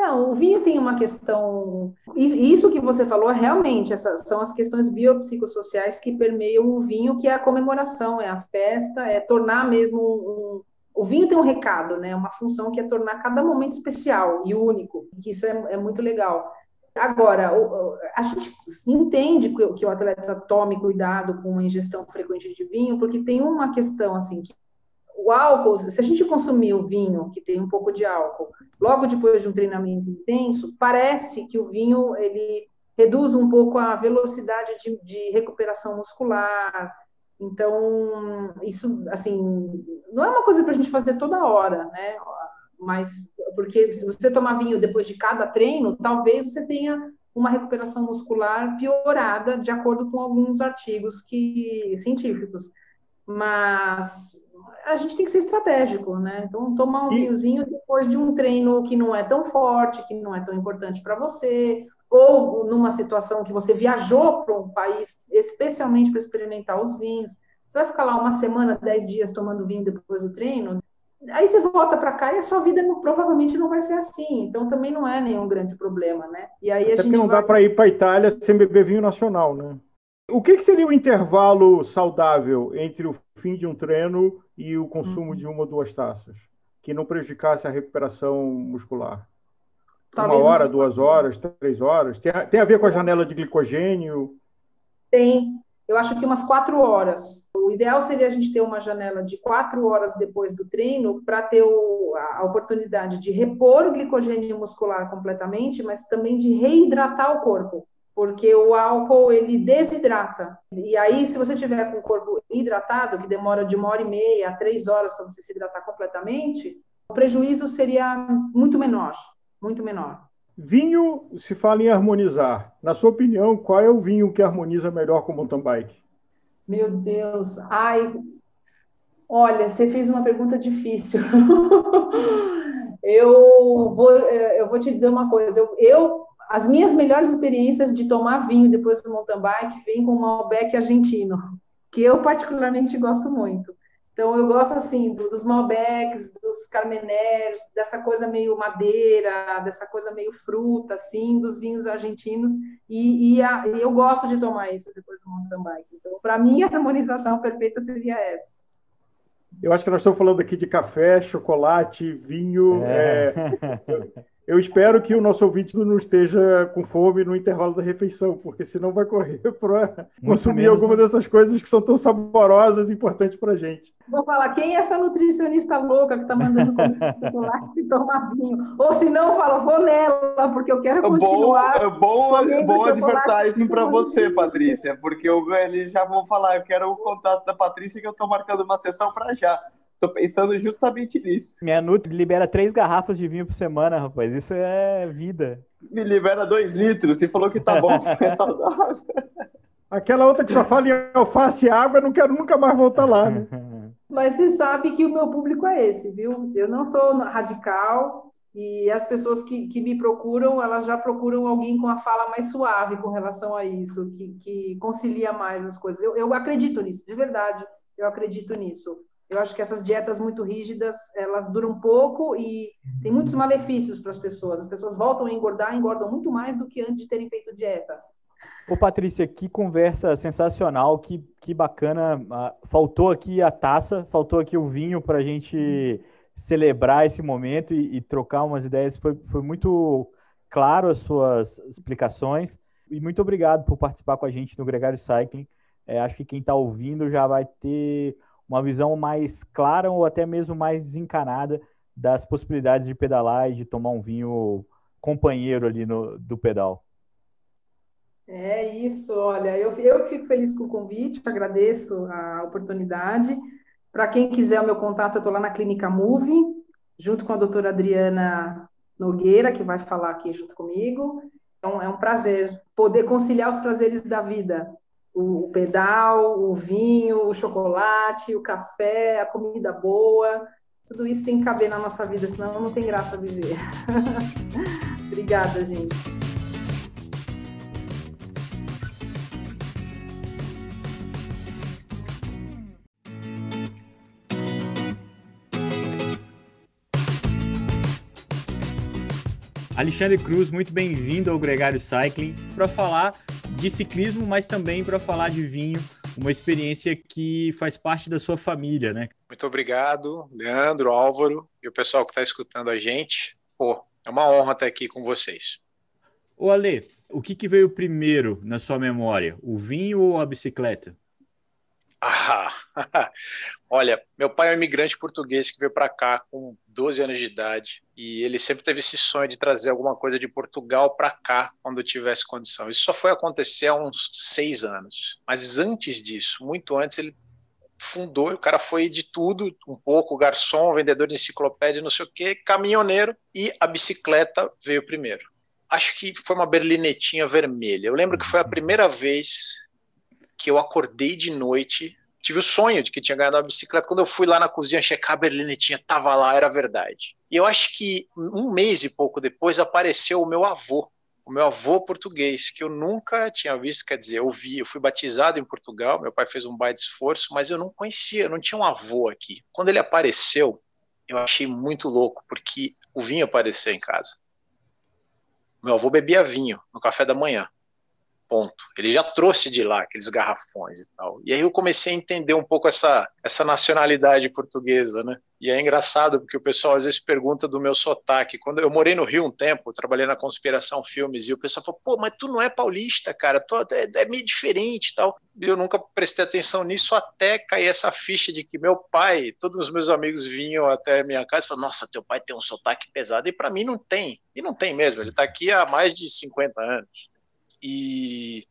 Não, o vinho tem uma questão. Isso que você falou, realmente, essas são as questões biopsicossociais que permeiam o vinho, que é a comemoração, é a festa, é tornar mesmo um. O vinho tem um recado, né? Uma função que é tornar cada momento especial e único. Que isso é, é muito legal. Agora, a gente entende que o atleta tome cuidado com a ingestão frequente de vinho, porque tem uma questão assim, que o álcool, se a gente consumir o vinho, que tem um pouco de álcool, logo depois de um treinamento intenso, parece que o vinho, ele reduz um pouco a velocidade de, de recuperação muscular, então, isso, assim, não é uma coisa para a gente fazer toda hora, né? mas porque se você tomar vinho depois de cada treino, talvez você tenha uma recuperação muscular piorada, de acordo com alguns artigos que científicos. Mas a gente tem que ser estratégico, né? Então, tomar um e... vinhozinho depois de um treino que não é tão forte, que não é tão importante para você, ou numa situação que você viajou para um país especialmente para experimentar os vinhos. Você vai ficar lá uma semana, dez dias tomando vinho depois do treino? Aí você volta para cá e a sua vida não, provavelmente não vai ser assim. Então também não é nenhum grande problema, né? E aí Até a gente não vai... dá para ir para a Itália sem beber vinho nacional, né? O que, que, seria o intervalo saudável entre o fim de um treino e o consumo uhum. de uma ou duas taças, que não prejudicasse a recuperação muscular? Talvez uma hora, duas horas, três horas? Tem a, tem a ver com a janela de glicogênio? Tem, eu acho que umas quatro horas. O ideal seria a gente ter uma janela de quatro horas depois do treino para ter o, a oportunidade de repor o glicogênio muscular completamente, mas também de reidratar o corpo, porque o álcool ele desidrata. E aí, se você tiver com o corpo hidratado, que demora de uma hora e meia a três horas para você se hidratar completamente, o prejuízo seria muito menor, muito menor. Vinho se fala em harmonizar. Na sua opinião, qual é o vinho que harmoniza melhor com o mountain bike? Meu Deus, ai, olha, você fez uma pergunta difícil. eu vou, eu vou te dizer uma coisa. Eu, eu, as minhas melhores experiências de tomar vinho depois do mountain bike vêm com o Malbec argentino, que eu particularmente gosto muito. Então, eu gosto, assim, dos Malbecs, dos Carmeners, dessa coisa meio madeira, dessa coisa meio fruta, assim, dos vinhos argentinos, e, e, a, e eu gosto de tomar isso depois do mountain bike. Então, para mim, a harmonização perfeita seria essa. Eu acho que nós estamos falando aqui de café, chocolate, vinho. É. É... Eu espero que o nosso ouvinte não esteja com fome no intervalo da refeição, porque senão vai correr para consumir menos, alguma né? dessas coisas que são tão saborosas e importantes para a gente. Vou falar, quem é essa nutricionista louca que está mandando comer chocolate e tomar vinho? Ou se não, fala, vou nela, porque eu quero continuar. Bom, bom, bom advertising para você, Patrícia, porque eu, eles já vão falar, eu quero o contato da Patrícia que eu estou marcando uma sessão para já. Tô pensando justamente nisso. Minha Nutri libera três garrafas de vinho por semana, rapaz. Isso é vida. Me libera dois litros. Você falou que tá bom, é saudável. Aquela outra que só fala em alface e água, não quero nunca mais voltar lá, né? Mas você sabe que o meu público é esse, viu? Eu não sou radical e as pessoas que, que me procuram, elas já procuram alguém com a fala mais suave com relação a isso, que, que concilia mais as coisas. Eu, eu acredito nisso, de verdade, eu acredito nisso. Eu acho que essas dietas muito rígidas, elas duram pouco e tem muitos malefícios para as pessoas. As pessoas voltam a engordar, engordam muito mais do que antes de terem feito dieta. Ô, Patrícia, que conversa sensacional, que, que bacana. Ah, faltou aqui a taça, faltou aqui o vinho para a gente celebrar esse momento e, e, trocar umas ideias. Foi, foi muito claro as suas explicações. E muito obrigado por participar com a gente no Gregário Cycling. É, acho que quem está ouvindo já vai ter uma visão mais clara ou até mesmo mais desencanada das possibilidades de pedalar e de tomar um vinho companheiro ali no, do pedal. É isso, olha, eu, eu fico feliz com o convite, agradeço a oportunidade. Para quem quiser o meu contato, eu estou lá na Clínica Move, junto com a doutora Adriana Nogueira, que vai falar aqui junto comigo. Então, é um prazer poder conciliar os prazeres da vida, o pedal, o vinho, o chocolate, o café, a comida boa, tudo isso tem que caber na nossa vida, senão não tem graça viver. Obrigada, gente. Alexandre Cruz, muito bem-vindo ao Gregário Cycling para falar de ciclismo, mas também para falar de vinho, uma experiência que faz parte da sua família, né? Muito obrigado, Leandro, Álvaro e o pessoal que está escutando a gente. Pô, é uma honra estar aqui com vocês. Ô Ale, o que, que veio primeiro na sua memória, o vinho ou a bicicleta? Ah, olha, meu pai é um imigrante português que veio para cá com 12 anos de idade e ele sempre teve esse sonho de trazer alguma coisa de Portugal para cá quando tivesse condição. Isso só foi acontecer há uns seis anos. Mas antes disso, muito antes, ele fundou, o cara foi de tudo, um pouco garçom, vendedor de enciclopédia, não sei o quê, caminhoneiro e a bicicleta veio primeiro. Acho que foi uma berlinetinha vermelha. Eu lembro que foi a primeira vez que eu acordei de noite, tive o sonho de que tinha ganhado uma bicicleta. Quando eu fui lá na cozinha checar a berlinetinha, tava lá, era verdade. E eu acho que um mês e pouco depois apareceu o meu avô, o meu avô português, que eu nunca tinha visto, quer dizer, eu vi, eu fui batizado em Portugal, meu pai fez um baita esforço, mas eu não conhecia, eu não tinha um avô aqui. Quando ele apareceu, eu achei muito louco, porque o vinho apareceu em casa. Meu avô bebia vinho no café da manhã ponto. Ele já trouxe de lá aqueles garrafões e tal. E aí eu comecei a entender um pouco essa, essa nacionalidade portuguesa, né? E é engraçado porque o pessoal às vezes pergunta do meu sotaque. Quando eu morei no Rio um tempo, trabalhei na Conspiração Filmes, e o pessoal falou: pô, mas tu não é paulista, cara, tu é, é meio diferente tal. E eu nunca prestei atenção nisso até cair essa ficha de que meu pai, todos os meus amigos vinham até minha casa e falaram: nossa, teu pai tem um sotaque pesado. E para mim não tem. E não tem mesmo, ele está aqui há mais de 50 anos. E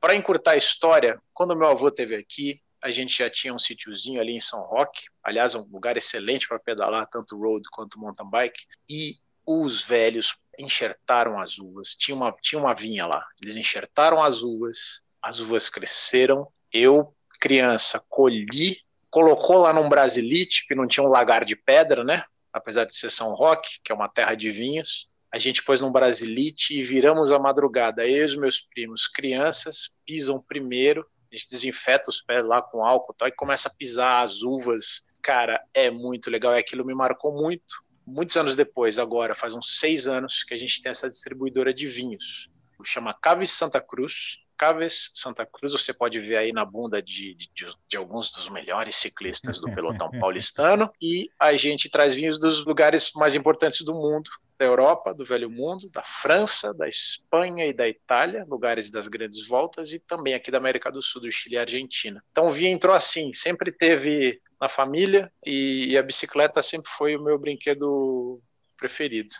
para encurtar a história, quando meu avô esteve aqui, a gente já tinha um sítiozinho ali em São Roque, aliás, um lugar excelente para pedalar, tanto road quanto mountain bike, e os velhos enxertaram as uvas. Tinha uma, tinha uma vinha lá, eles enxertaram as uvas, as uvas cresceram. Eu, criança, colhi, colocou lá num brasilite, que não tinha um lagar de pedra, né? Apesar de ser São Roque, que é uma terra de vinhos, a gente pôs num brasilite e viramos a madrugada. Eu e os meus primos, crianças, pisam primeiro, a gente desinfeta os pés lá com álcool e tal, e começa a pisar as uvas. Cara, é muito legal, e aquilo me marcou muito. Muitos anos depois, agora, faz uns seis anos que a gente tem essa distribuidora de vinhos. Chama Cave Santa Cruz. Caves, Santa Cruz. Você pode ver aí na bunda de, de, de alguns dos melhores ciclistas do pelotão paulistano. E a gente traz vinhos dos lugares mais importantes do mundo, da Europa, do Velho Mundo, da França, da Espanha e da Itália, lugares das grandes voltas, e também aqui da América do Sul, do Chile e Argentina. Então o vinho entrou assim, sempre teve na família e, e a bicicleta sempre foi o meu brinquedo preferido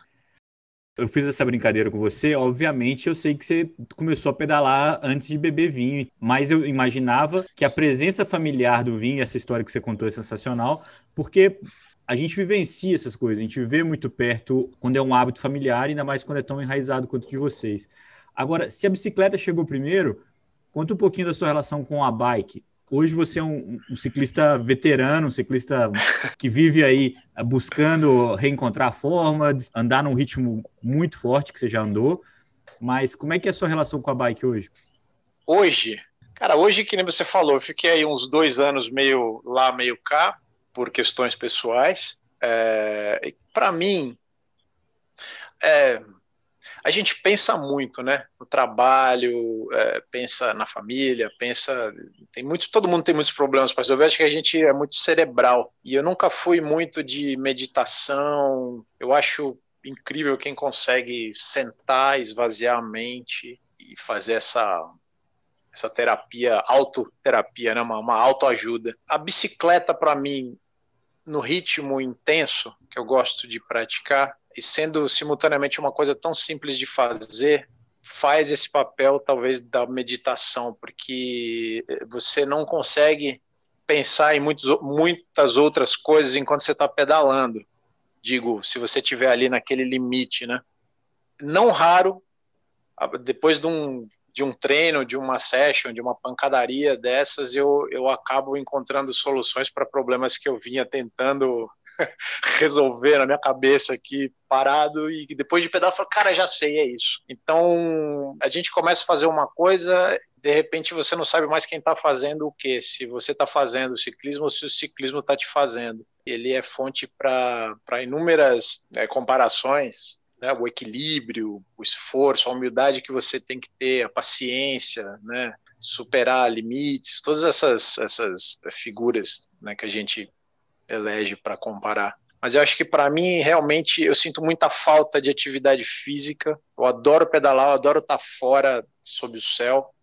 eu fiz essa brincadeira com você, obviamente eu sei que você começou a pedalar antes de beber vinho, mas eu imaginava que a presença familiar do vinho, essa história que você contou é sensacional, porque a gente vivencia essas coisas, a gente vê muito perto quando é um hábito familiar, ainda mais quando é tão enraizado quanto de vocês. Agora, se a bicicleta chegou primeiro, conta um pouquinho da sua relação com a bike. Hoje você é um, um, ciclista veterano, um ciclista que vive aí eh, buscando reencontrar a forma, andar num ritmo muito forte que você já andou. Mas como é que é a sua relação com a bike hoje? Hoje, cara, hoje que nem você falou, eu fiquei aí uns dois anos meio lá, meio cá, por questões pessoais. É, Para mim, é, a gente pensa muito, né? No trabalho, é, pensa na família, pensa. Tem muito, todo mundo tem muitos problemas para resolver. Acho que a gente é muito cerebral. E eu nunca fui muito de meditação. Eu acho incrível quem consegue sentar, esvaziar a mente e fazer essa essa terapia, autoterapia, né? uma, uma autoajuda. A bicicleta, para mim, no ritmo intenso que eu gosto de praticar, e sendo simultaneamente uma coisa tão simples de fazer, faz esse papel talvez da meditação, porque você não consegue pensar em muitos, muitas outras coisas enquanto você está pedalando. Digo, se você estiver ali naquele limite, né? Não raro, depois de um, de um treino, de uma session, de uma pancadaria dessas, eu, eu acabo encontrando soluções para problemas que eu vinha tentando resolver na minha cabeça aqui parado e depois de pedalar, eu falo, cara, já sei, é isso. Então, a gente começa a fazer uma coisa, de repente você não sabe mais quem está fazendo o que, se você está fazendo ciclismo ou se o ciclismo está te fazendo. Ele é fonte para inúmeras é, comparações, né, o equilíbrio, o esforço, a humildade que você tem que ter, a paciência, né, superar limites, todas essas, essas figuras né, que a gente elege para comparar. Mas eu acho que para mim, realmente, eu sinto muita falta de atividade física. Eu adoro pedalar, eu adoro estar tá fora sob o céu,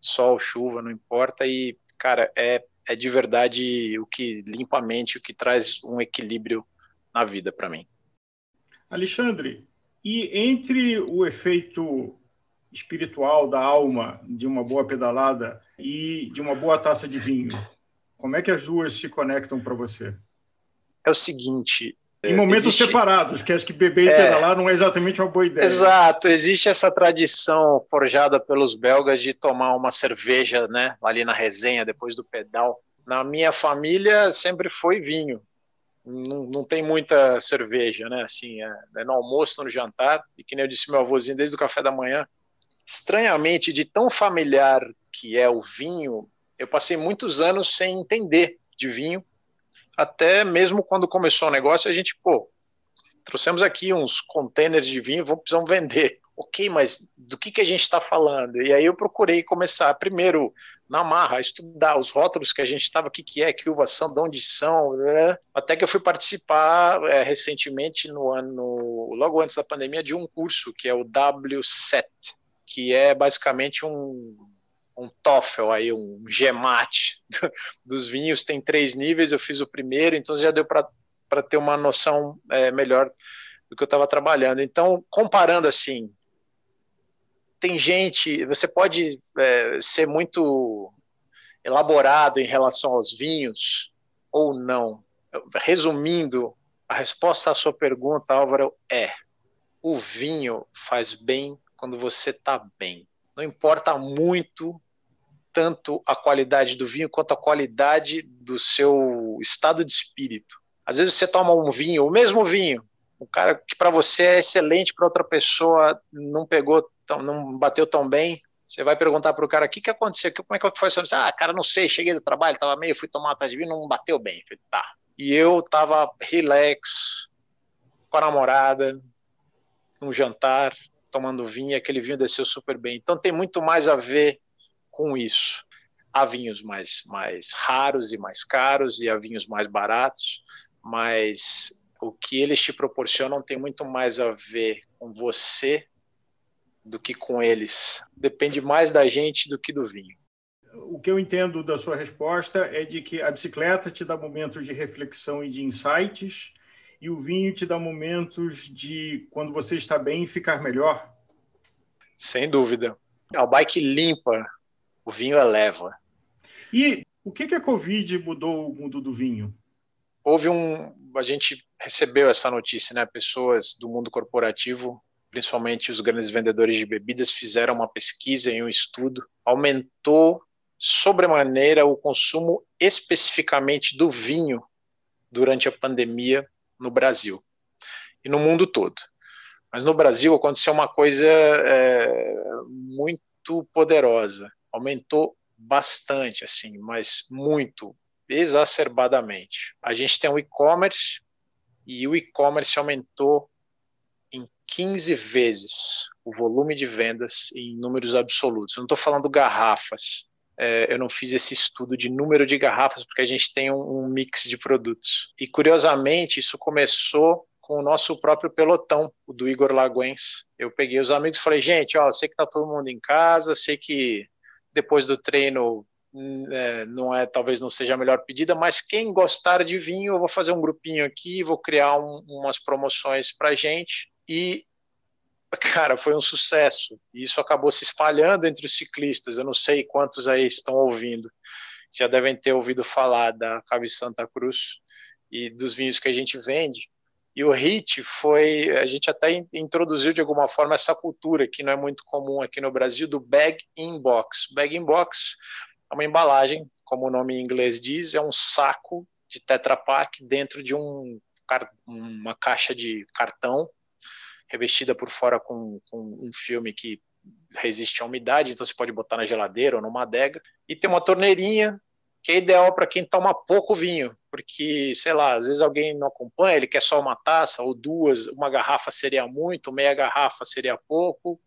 sol, chuva, não importa. E, cara, é, é de verdade o que limpa a mente, o que traz um equilíbrio na vida para mim. Alexandre, e entre o efeito espiritual da alma de uma boa pedalada e de uma boa taça de vinho, como é que as duas se conectam para você? É o seguinte. Em momentos existe... separados, que acho que beber e é... pedalar não é exatamente uma boa ideia. Exato, existe essa tradição forjada pelos belgas de tomar uma cerveja, né, ali na resenha depois do pedal. Na minha família sempre foi vinho não, não tem muita cerveja, né? Assim, é, é no almoço, no jantar, e que nem eu disse meu avôzinho desde o café da manhã. Estranhamente, de tão familiar que é o vinho, eu passei muitos anos sem entender de vinho, até mesmo quando começou o negócio, a gente, pô, trouxemos aqui uns containers de vinho, vamos precisar vender. Ok, mas do que, que a gente está falando? E aí eu procurei começar primeiro na marra, estudar os rótulos que a gente estava, o que, que é, que uvas são, de onde são, né? até que eu fui participar é, recentemente, no ano, logo antes da pandemia, de um curso que é o W7, que é basicamente um, um TOEFL, aí, um GMAT dos vinhos, tem três níveis, eu fiz o primeiro, então já deu para ter uma noção é, melhor do que eu estava trabalhando. Então, comparando assim, tem gente, você pode é, ser muito elaborado em relação aos vinhos ou não. Resumindo, a resposta à sua pergunta, Álvaro, é: o vinho faz bem quando você está bem. Não importa muito tanto a qualidade do vinho quanto a qualidade do seu estado de espírito. Às vezes você toma um vinho, o mesmo vinho, o cara que para você é excelente, para outra pessoa não pegou tão, não bateu tão bem, você vai perguntar para o cara o que, que aconteceu, como é que foi isso? Ah, cara, não sei, cheguei do trabalho, estava meio, fui tomar uma taça de vinho, não bateu bem. Falei, tá. E eu tava relax, com a namorada, num jantar, tomando vinho, aquele vinho desceu super bem. Então tem muito mais a ver com isso. Há vinhos mais, mais raros e mais caros, e há vinhos mais baratos, mas o que eles te proporcionam tem muito mais a ver com você do que com eles. Depende mais da gente do que do vinho. O que eu entendo da sua resposta é de que a bicicleta te dá momentos de reflexão e de insights, e o vinho te dá momentos de, quando você está bem, ficar melhor? Sem dúvida. A bike limpa, o vinho eleva. E o que, que a Covid mudou o mundo do vinho? Houve um. A gente recebeu essa notícia, né? Pessoas do mundo corporativo, principalmente os grandes vendedores de bebidas, fizeram uma pesquisa e um estudo. Aumentou sobremaneira o consumo especificamente do vinho durante a pandemia no Brasil e no mundo todo. Mas no Brasil aconteceu uma coisa é, muito poderosa. Aumentou bastante, assim, mas muito, exacerbadamente. A gente tem o e-commerce e o e-commerce aumentou em 15 vezes o volume de vendas em números absolutos. Eu não estou falando garrafas. É, eu não fiz esse estudo de número de garrafas porque a gente tem um, um mix de produtos. E curiosamente, isso começou com o nosso próprio pelotão, o do Igor Laguens. Eu peguei os amigos e falei, gente, ó, sei que tá todo mundo em casa, sei que depois do treino é, não é talvez não seja a melhor pedida, mas quem gostar de vinho, eu vou fazer um grupinho aqui, vou criar um, umas promoções para gente e cara, foi um sucesso. Isso acabou se espalhando entre os ciclistas. Eu não sei quantos aí estão ouvindo, já devem ter ouvido falar da Cave Santa Cruz e dos vinhos que a gente vende. E o HIT foi, a gente até introduziu de alguma forma essa cultura que não é muito comum aqui no Brasil do bag in box. Bag in box é uma embalagem, como o nome em inglês diz, é um saco de Tetra Pak dentro de um, uma caixa de cartão revestida por fora com, com um filme que resiste à umidade, então você pode botar na geladeira ou numa adega. E tem uma torneirinha que é ideal para quem toma pouco vinho, porque, sei lá, às vezes alguém não acompanha, ele quer só uma taça ou duas, uma garrafa seria muito, meia garrafa seria pouco,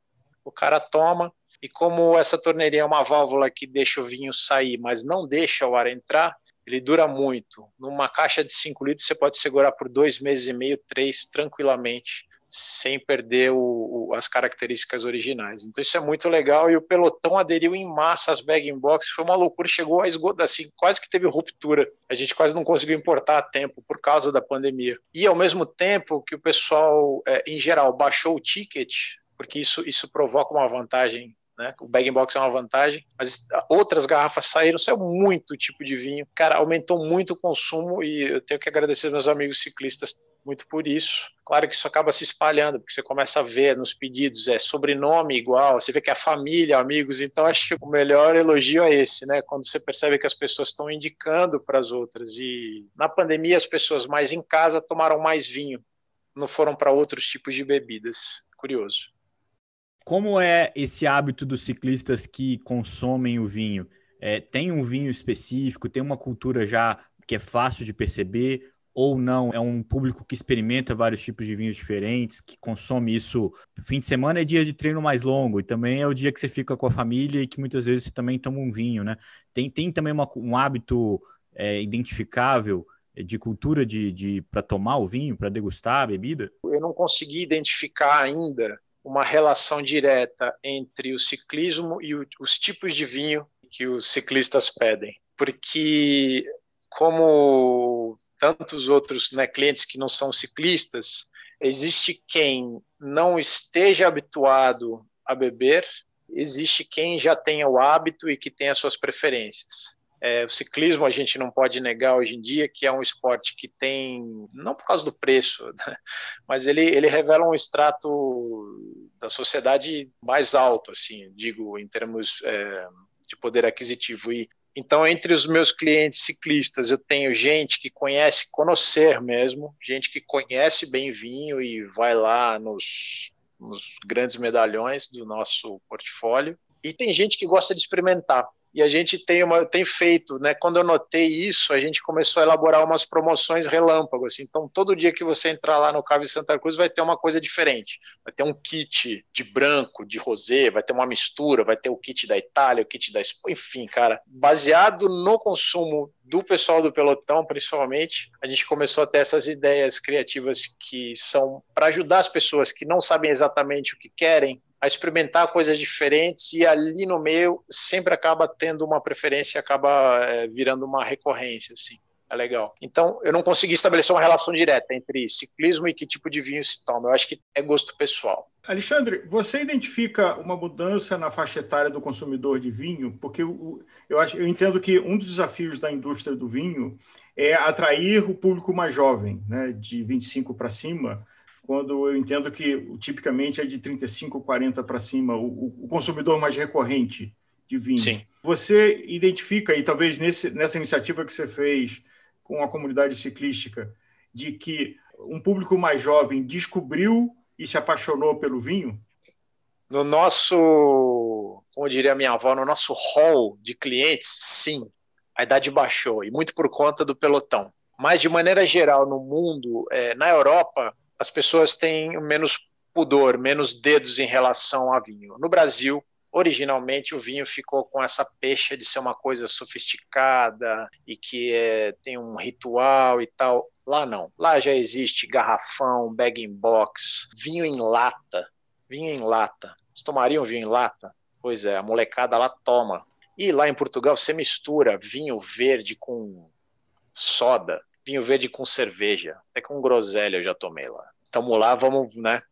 o cara toma. E como essa torneirinha é uma válvula que deixa o vinho sair, mas não deixa o ar entrar, ele dura muito. Numa caixa de 5 litros, você pode segurar por dois meses e meio, três, tranquilamente sem perder o, o, as características originais. Então isso é muito legal e o pelotão aderiu em massa às bag in box, foi uma loucura, chegou a esgotar, assim, quase que teve ruptura. A gente quase não conseguiu importar a tempo por causa da pandemia. E ao mesmo tempo que o pessoal, é, em geral, baixou o ticket, porque isso, isso provoca uma vantagem né? O bag in box é uma vantagem, mas outras garrafas saíram, saiu muito tipo de vinho. Cara, aumentou muito o consumo e eu tenho que agradecer meus amigos ciclistas muito por isso. Claro que isso acaba se espalhando, porque você começa a ver nos pedidos, é sobrenome igual, você vê que é família, amigos, então acho que o melhor elogio é esse, né? Quando você percebe que as pessoas estão indicando para as outras. E na pandemia, as pessoas mais em casa tomaram mais vinho, não foram para outros tipos de bebidas. Curioso. Como é esse hábito dos ciclistas que consomem o vinho? É, tem um vinho específico, tem uma cultura já que é fácil de perceber, ou não, é um público que experimenta vários tipos de vinhos diferentes, que consome isso. Fim de semana é dia de treino mais longo, e também é o dia que você fica com a família e que muitas vezes você também toma um vinho, né? Tem, tem também uma, um hábito é, identificável de cultura de, de para tomar o vinho, para degustar a bebida? Eu não consegui identificar ainda uma relação direta entre o ciclismo e o, os tipos de vinho que os ciclistas pedem, porque como tantos outros né, clientes que não são ciclistas, existe quem não esteja habituado a beber, existe quem já tenha o hábito e que tenha suas preferências. É, o ciclismo a gente não pode negar hoje em dia que é um esporte que tem, não por causa do preço, né, mas ele, ele revela um extrato da sociedade mais alto, assim, digo, em termos é, de poder aquisitivo. E então, entre os meus clientes ciclistas, eu tenho gente que conhece, conhecer mesmo, gente que conhece bem vinho e vai lá nos, nos grandes medalhões do nosso portfólio. E tem gente que gosta de experimentar. E a gente tem, uma, tem feito, né? Quando eu notei isso, a gente começou a elaborar umas promoções relâmpago, assim. Então, todo dia que você entrar lá no Cave Santa Cruz, vai ter uma coisa diferente. Vai ter um kit de branco, de rosé, vai ter uma mistura, vai ter o kit da Itália, o kit da Espanha, enfim, cara. Baseado no consumo do pessoal do pelotão, principalmente, a gente começou a ter essas ideias criativas que são para ajudar as pessoas que não sabem exatamente o que querem a experimentar coisas diferentes e ali no meio sempre acaba tendo uma preferência, acaba é, virando uma recorrência, assim. É legal. Então, eu não consegui estabelecer uma relação direta entre ciclismo e que tipo de vinho se toma. Eu acho que é gosto pessoal. Alexandre, você identifica uma mudança na faixa etária do consumidor de vinho? Porque eu, eu, acho, eu entendo que um dos desafios da indústria do vinho é atrair o público mais jovem, né, de 25 para cima, quando eu entendo que tipicamente é de 35, 40 para cima, o, o, consumidor mais recorrente de vinho. Sim. Você identifica, e talvez nesse, nessa iniciativa que você fez com a comunidade ciclística, de que um público mais jovem descobriu e se apaixonou pelo vinho? No nosso, como diria minha avó, no nosso hall de clientes, sim, a idade baixou, e muito por conta do pelotão. Mas, de maneira geral, no mundo, é, na Europa, as pessoas têm menos pudor, menos dedos em relação a vinho. No Brasil, originalmente o vinho ficou com essa pecha de ser uma coisa sofisticada e que é, tem um ritual e tal. Lá não. Lá já existe garrafão, bag in box, vinho em lata. Vinho em lata. Vocês tomariam vinho em lata? Pois é, a molecada lá toma. E lá em Portugal você mistura vinho verde com soda, vinho verde com cerveja, até com groselha eu já tomei lá. Tamo lá, vamos, né?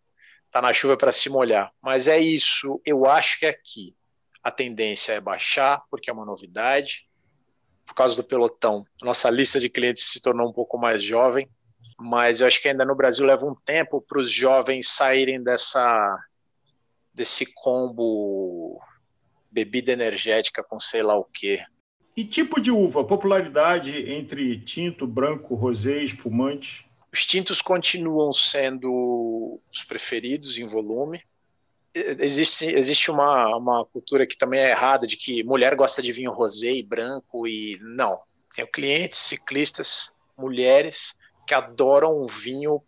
Tá na chuva para se molhar. Mas é isso, eu acho que aqui a tendência é baixar, porque é uma novidade. Por causa do pelotão, nossa lista de clientes se tornou um pouco mais jovem, mas eu acho que ainda no Brasil leva um tempo para os jovens saírem dessa desse combo bebida energética com sei lá o quê. E tipo de uva? Popularidade entre tinto, branco, rosé, espumante? Os tintos continuam sendo os preferidos em volume. Existe, existe uma, uma cultura que também é errada de que mulher gosta de vinho rosé e branco e não. Tenho clientes, ciclistas, mulheres que adoram um vinho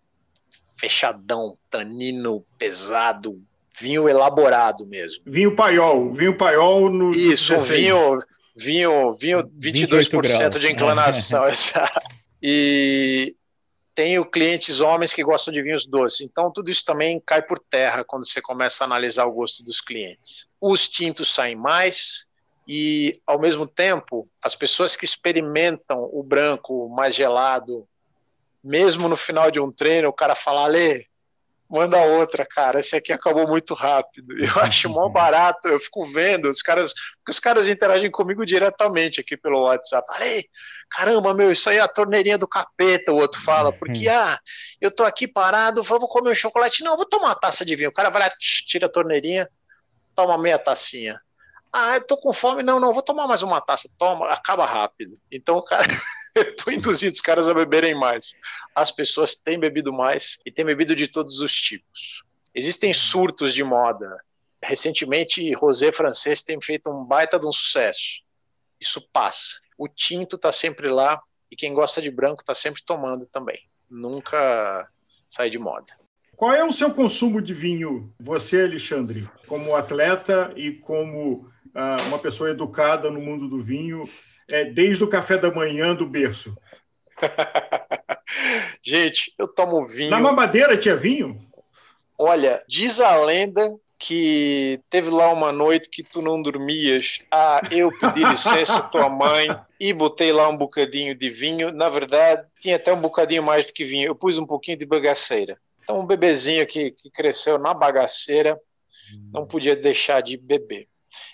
fechadão, tanino pesado, vinho elaborado mesmo. Vinho paiol, vinho paiol no Isso, 16. vinho vinho, vinho 22% de inclinação. e tenho clientes homens que gostam de vinhos doces. Então, tudo isso também cai por terra quando você começa a analisar o gosto dos clientes. Os tintos saem mais e, ao mesmo tempo, as pessoas que experimentam o branco mais gelado, mesmo no final de um treino, o cara fala, Ale, manda outra, cara. Esse aqui acabou muito rápido. Eu acho mó barato. Eu fico vendo os caras, os caras interagem comigo diretamente aqui pelo WhatsApp. Falei, caramba, meu, isso aí é a torneirinha do capeta. O outro fala, porque ah, eu tô aqui parado, vou comer um chocolate. Não, vou tomar uma taça de vinho. O cara vai lá, tira a torneirinha, toma meia tacinha. Ah, eu tô com fome. Não, não, vou tomar mais uma taça. Toma, acaba rápido. Então, o cara. estou induzindo os caras a beberem mais. As pessoas têm bebido mais e têm bebido de todos os tipos. Existem surtos de moda. Recentemente, Rosé francês tem feito um baita de um sucesso. Isso passa. O tinto está sempre lá e quem gosta de branco está sempre tomando também. Nunca sai de moda. Qual é o seu consumo de vinho, você, Alexandre, como atleta e como ah, uma pessoa educada no mundo do vinho? É, desde o café da manhã do berço? Gente, eu tomo vinho. Na mamadeira tinha vinho? Olha, diz a lenda que teve lá uma noite que tu não dormias. Ah, eu pedi licença à tua mãe e botei lá um bocadinho de vinho. Na verdade, tinha até um bocadinho mais do que vinho. Eu pus um pouquinho de bagaceira. Então, um bebezinho que, que cresceu na bagaceira não podia deixar de beber.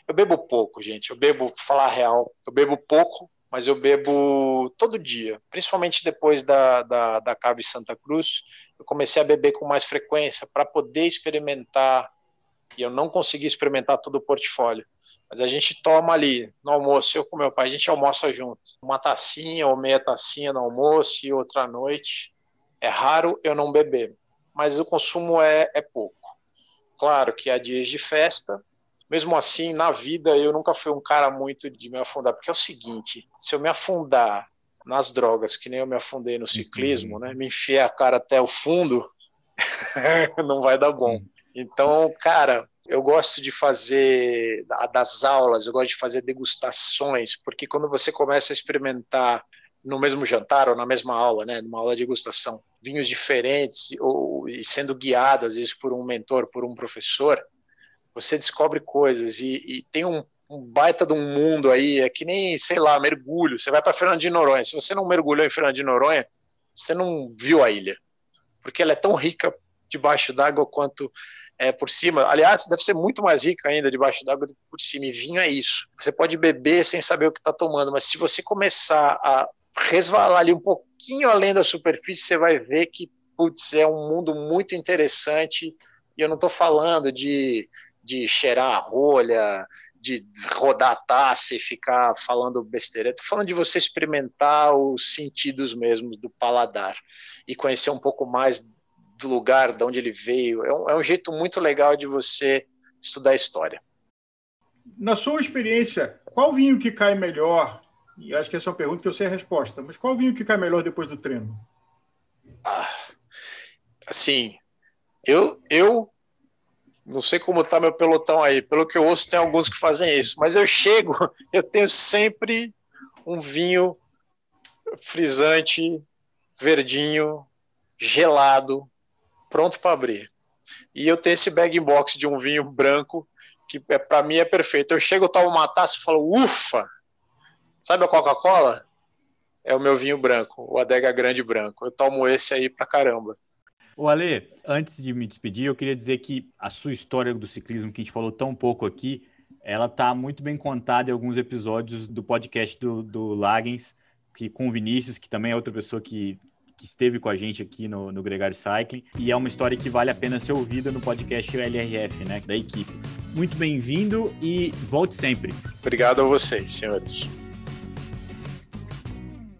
Eu bebo pouco, gente. Eu bebo, pra falar a real, eu bebo pouco, mas eu bebo todo dia, principalmente depois da, da, da Cave Santa Cruz. Eu comecei a beber com mais frequência para poder experimentar, e eu não consegui experimentar todo o portfólio. Mas a gente toma ali no almoço, eu com meu pai, a gente almoça junto. Uma tacinha ou meia tacinha no almoço e outra à noite. É raro eu não beber, mas o consumo é, é pouco. Claro que há dias de festa, mesmo assim, na vida, eu nunca fui um cara muito de me afundar, porque é o seguinte: se eu me afundar nas drogas, que nem eu me afundei no ciclismo, uhum. né, me enfiar a cara até o fundo, não vai dar bom. Então, cara, eu gosto de fazer das aulas, eu gosto de fazer degustações, porque quando você começa a experimentar no mesmo jantar ou na mesma aula, né, numa aula de degustação, vinhos diferentes ou e sendo guiado às vezes por um mentor, por um professor, você descobre coisas e, e tem um, um, baita de um mundo aí, é que nem, sei lá, mergulho. Você vai para Fernando de Noronha, se você não mergulhou em Fernando de Noronha, você não viu a ilha, porque ela é tão rica debaixo d'água quanto é, por cima. Aliás, deve ser muito mais rica ainda debaixo d'água do que por cima. E vinho é isso. Você pode beber sem saber o que está tomando, mas se você começar a resvalar ali um pouquinho além da superfície, você vai ver que putz, é um mundo muito interessante. E eu não estou falando de de cheirar a rolha, de rodar a taça e ficar falando besteira. Estou falando de você experimentar os sentidos mesmo do paladar e conhecer um pouco mais do lugar de onde ele veio. É um, é um jeito muito legal de você estudar a história. Na sua experiência, qual vinho que cai melhor? E acho que essa é uma pergunta que eu sei a resposta, mas qual vinho que cai melhor depois do treino? Ah, assim, eu, eu não sei como está meu pelotão aí. Pelo que eu ouço, tem alguns que fazem isso. Mas eu chego, eu tenho sempre um vinho frisante, verdinho, gelado, pronto para abrir. E eu tenho esse bag box de um vinho branco que é, para mim é perfeito. Eu chego, eu tomo uma taça e falo, ufa! Sabe a Coca-Cola? É o meu vinho branco, o Adega Grande Branco. Eu tomo esse aí pra caramba. O Ale, antes de me despedir, eu queria dizer que a sua história do ciclismo, que a gente falou tão pouco aqui, ela está muito bem contada em alguns episódios do podcast do, do Lagens, que, com o Vinícius, que também é outra pessoa que, que esteve com a gente aqui no, no Gregário Cycling. E é uma história que vale a pena ser ouvida no podcast LRF, né, da equipe. Muito bem-vindo e volte sempre. Obrigado a vocês, senhores.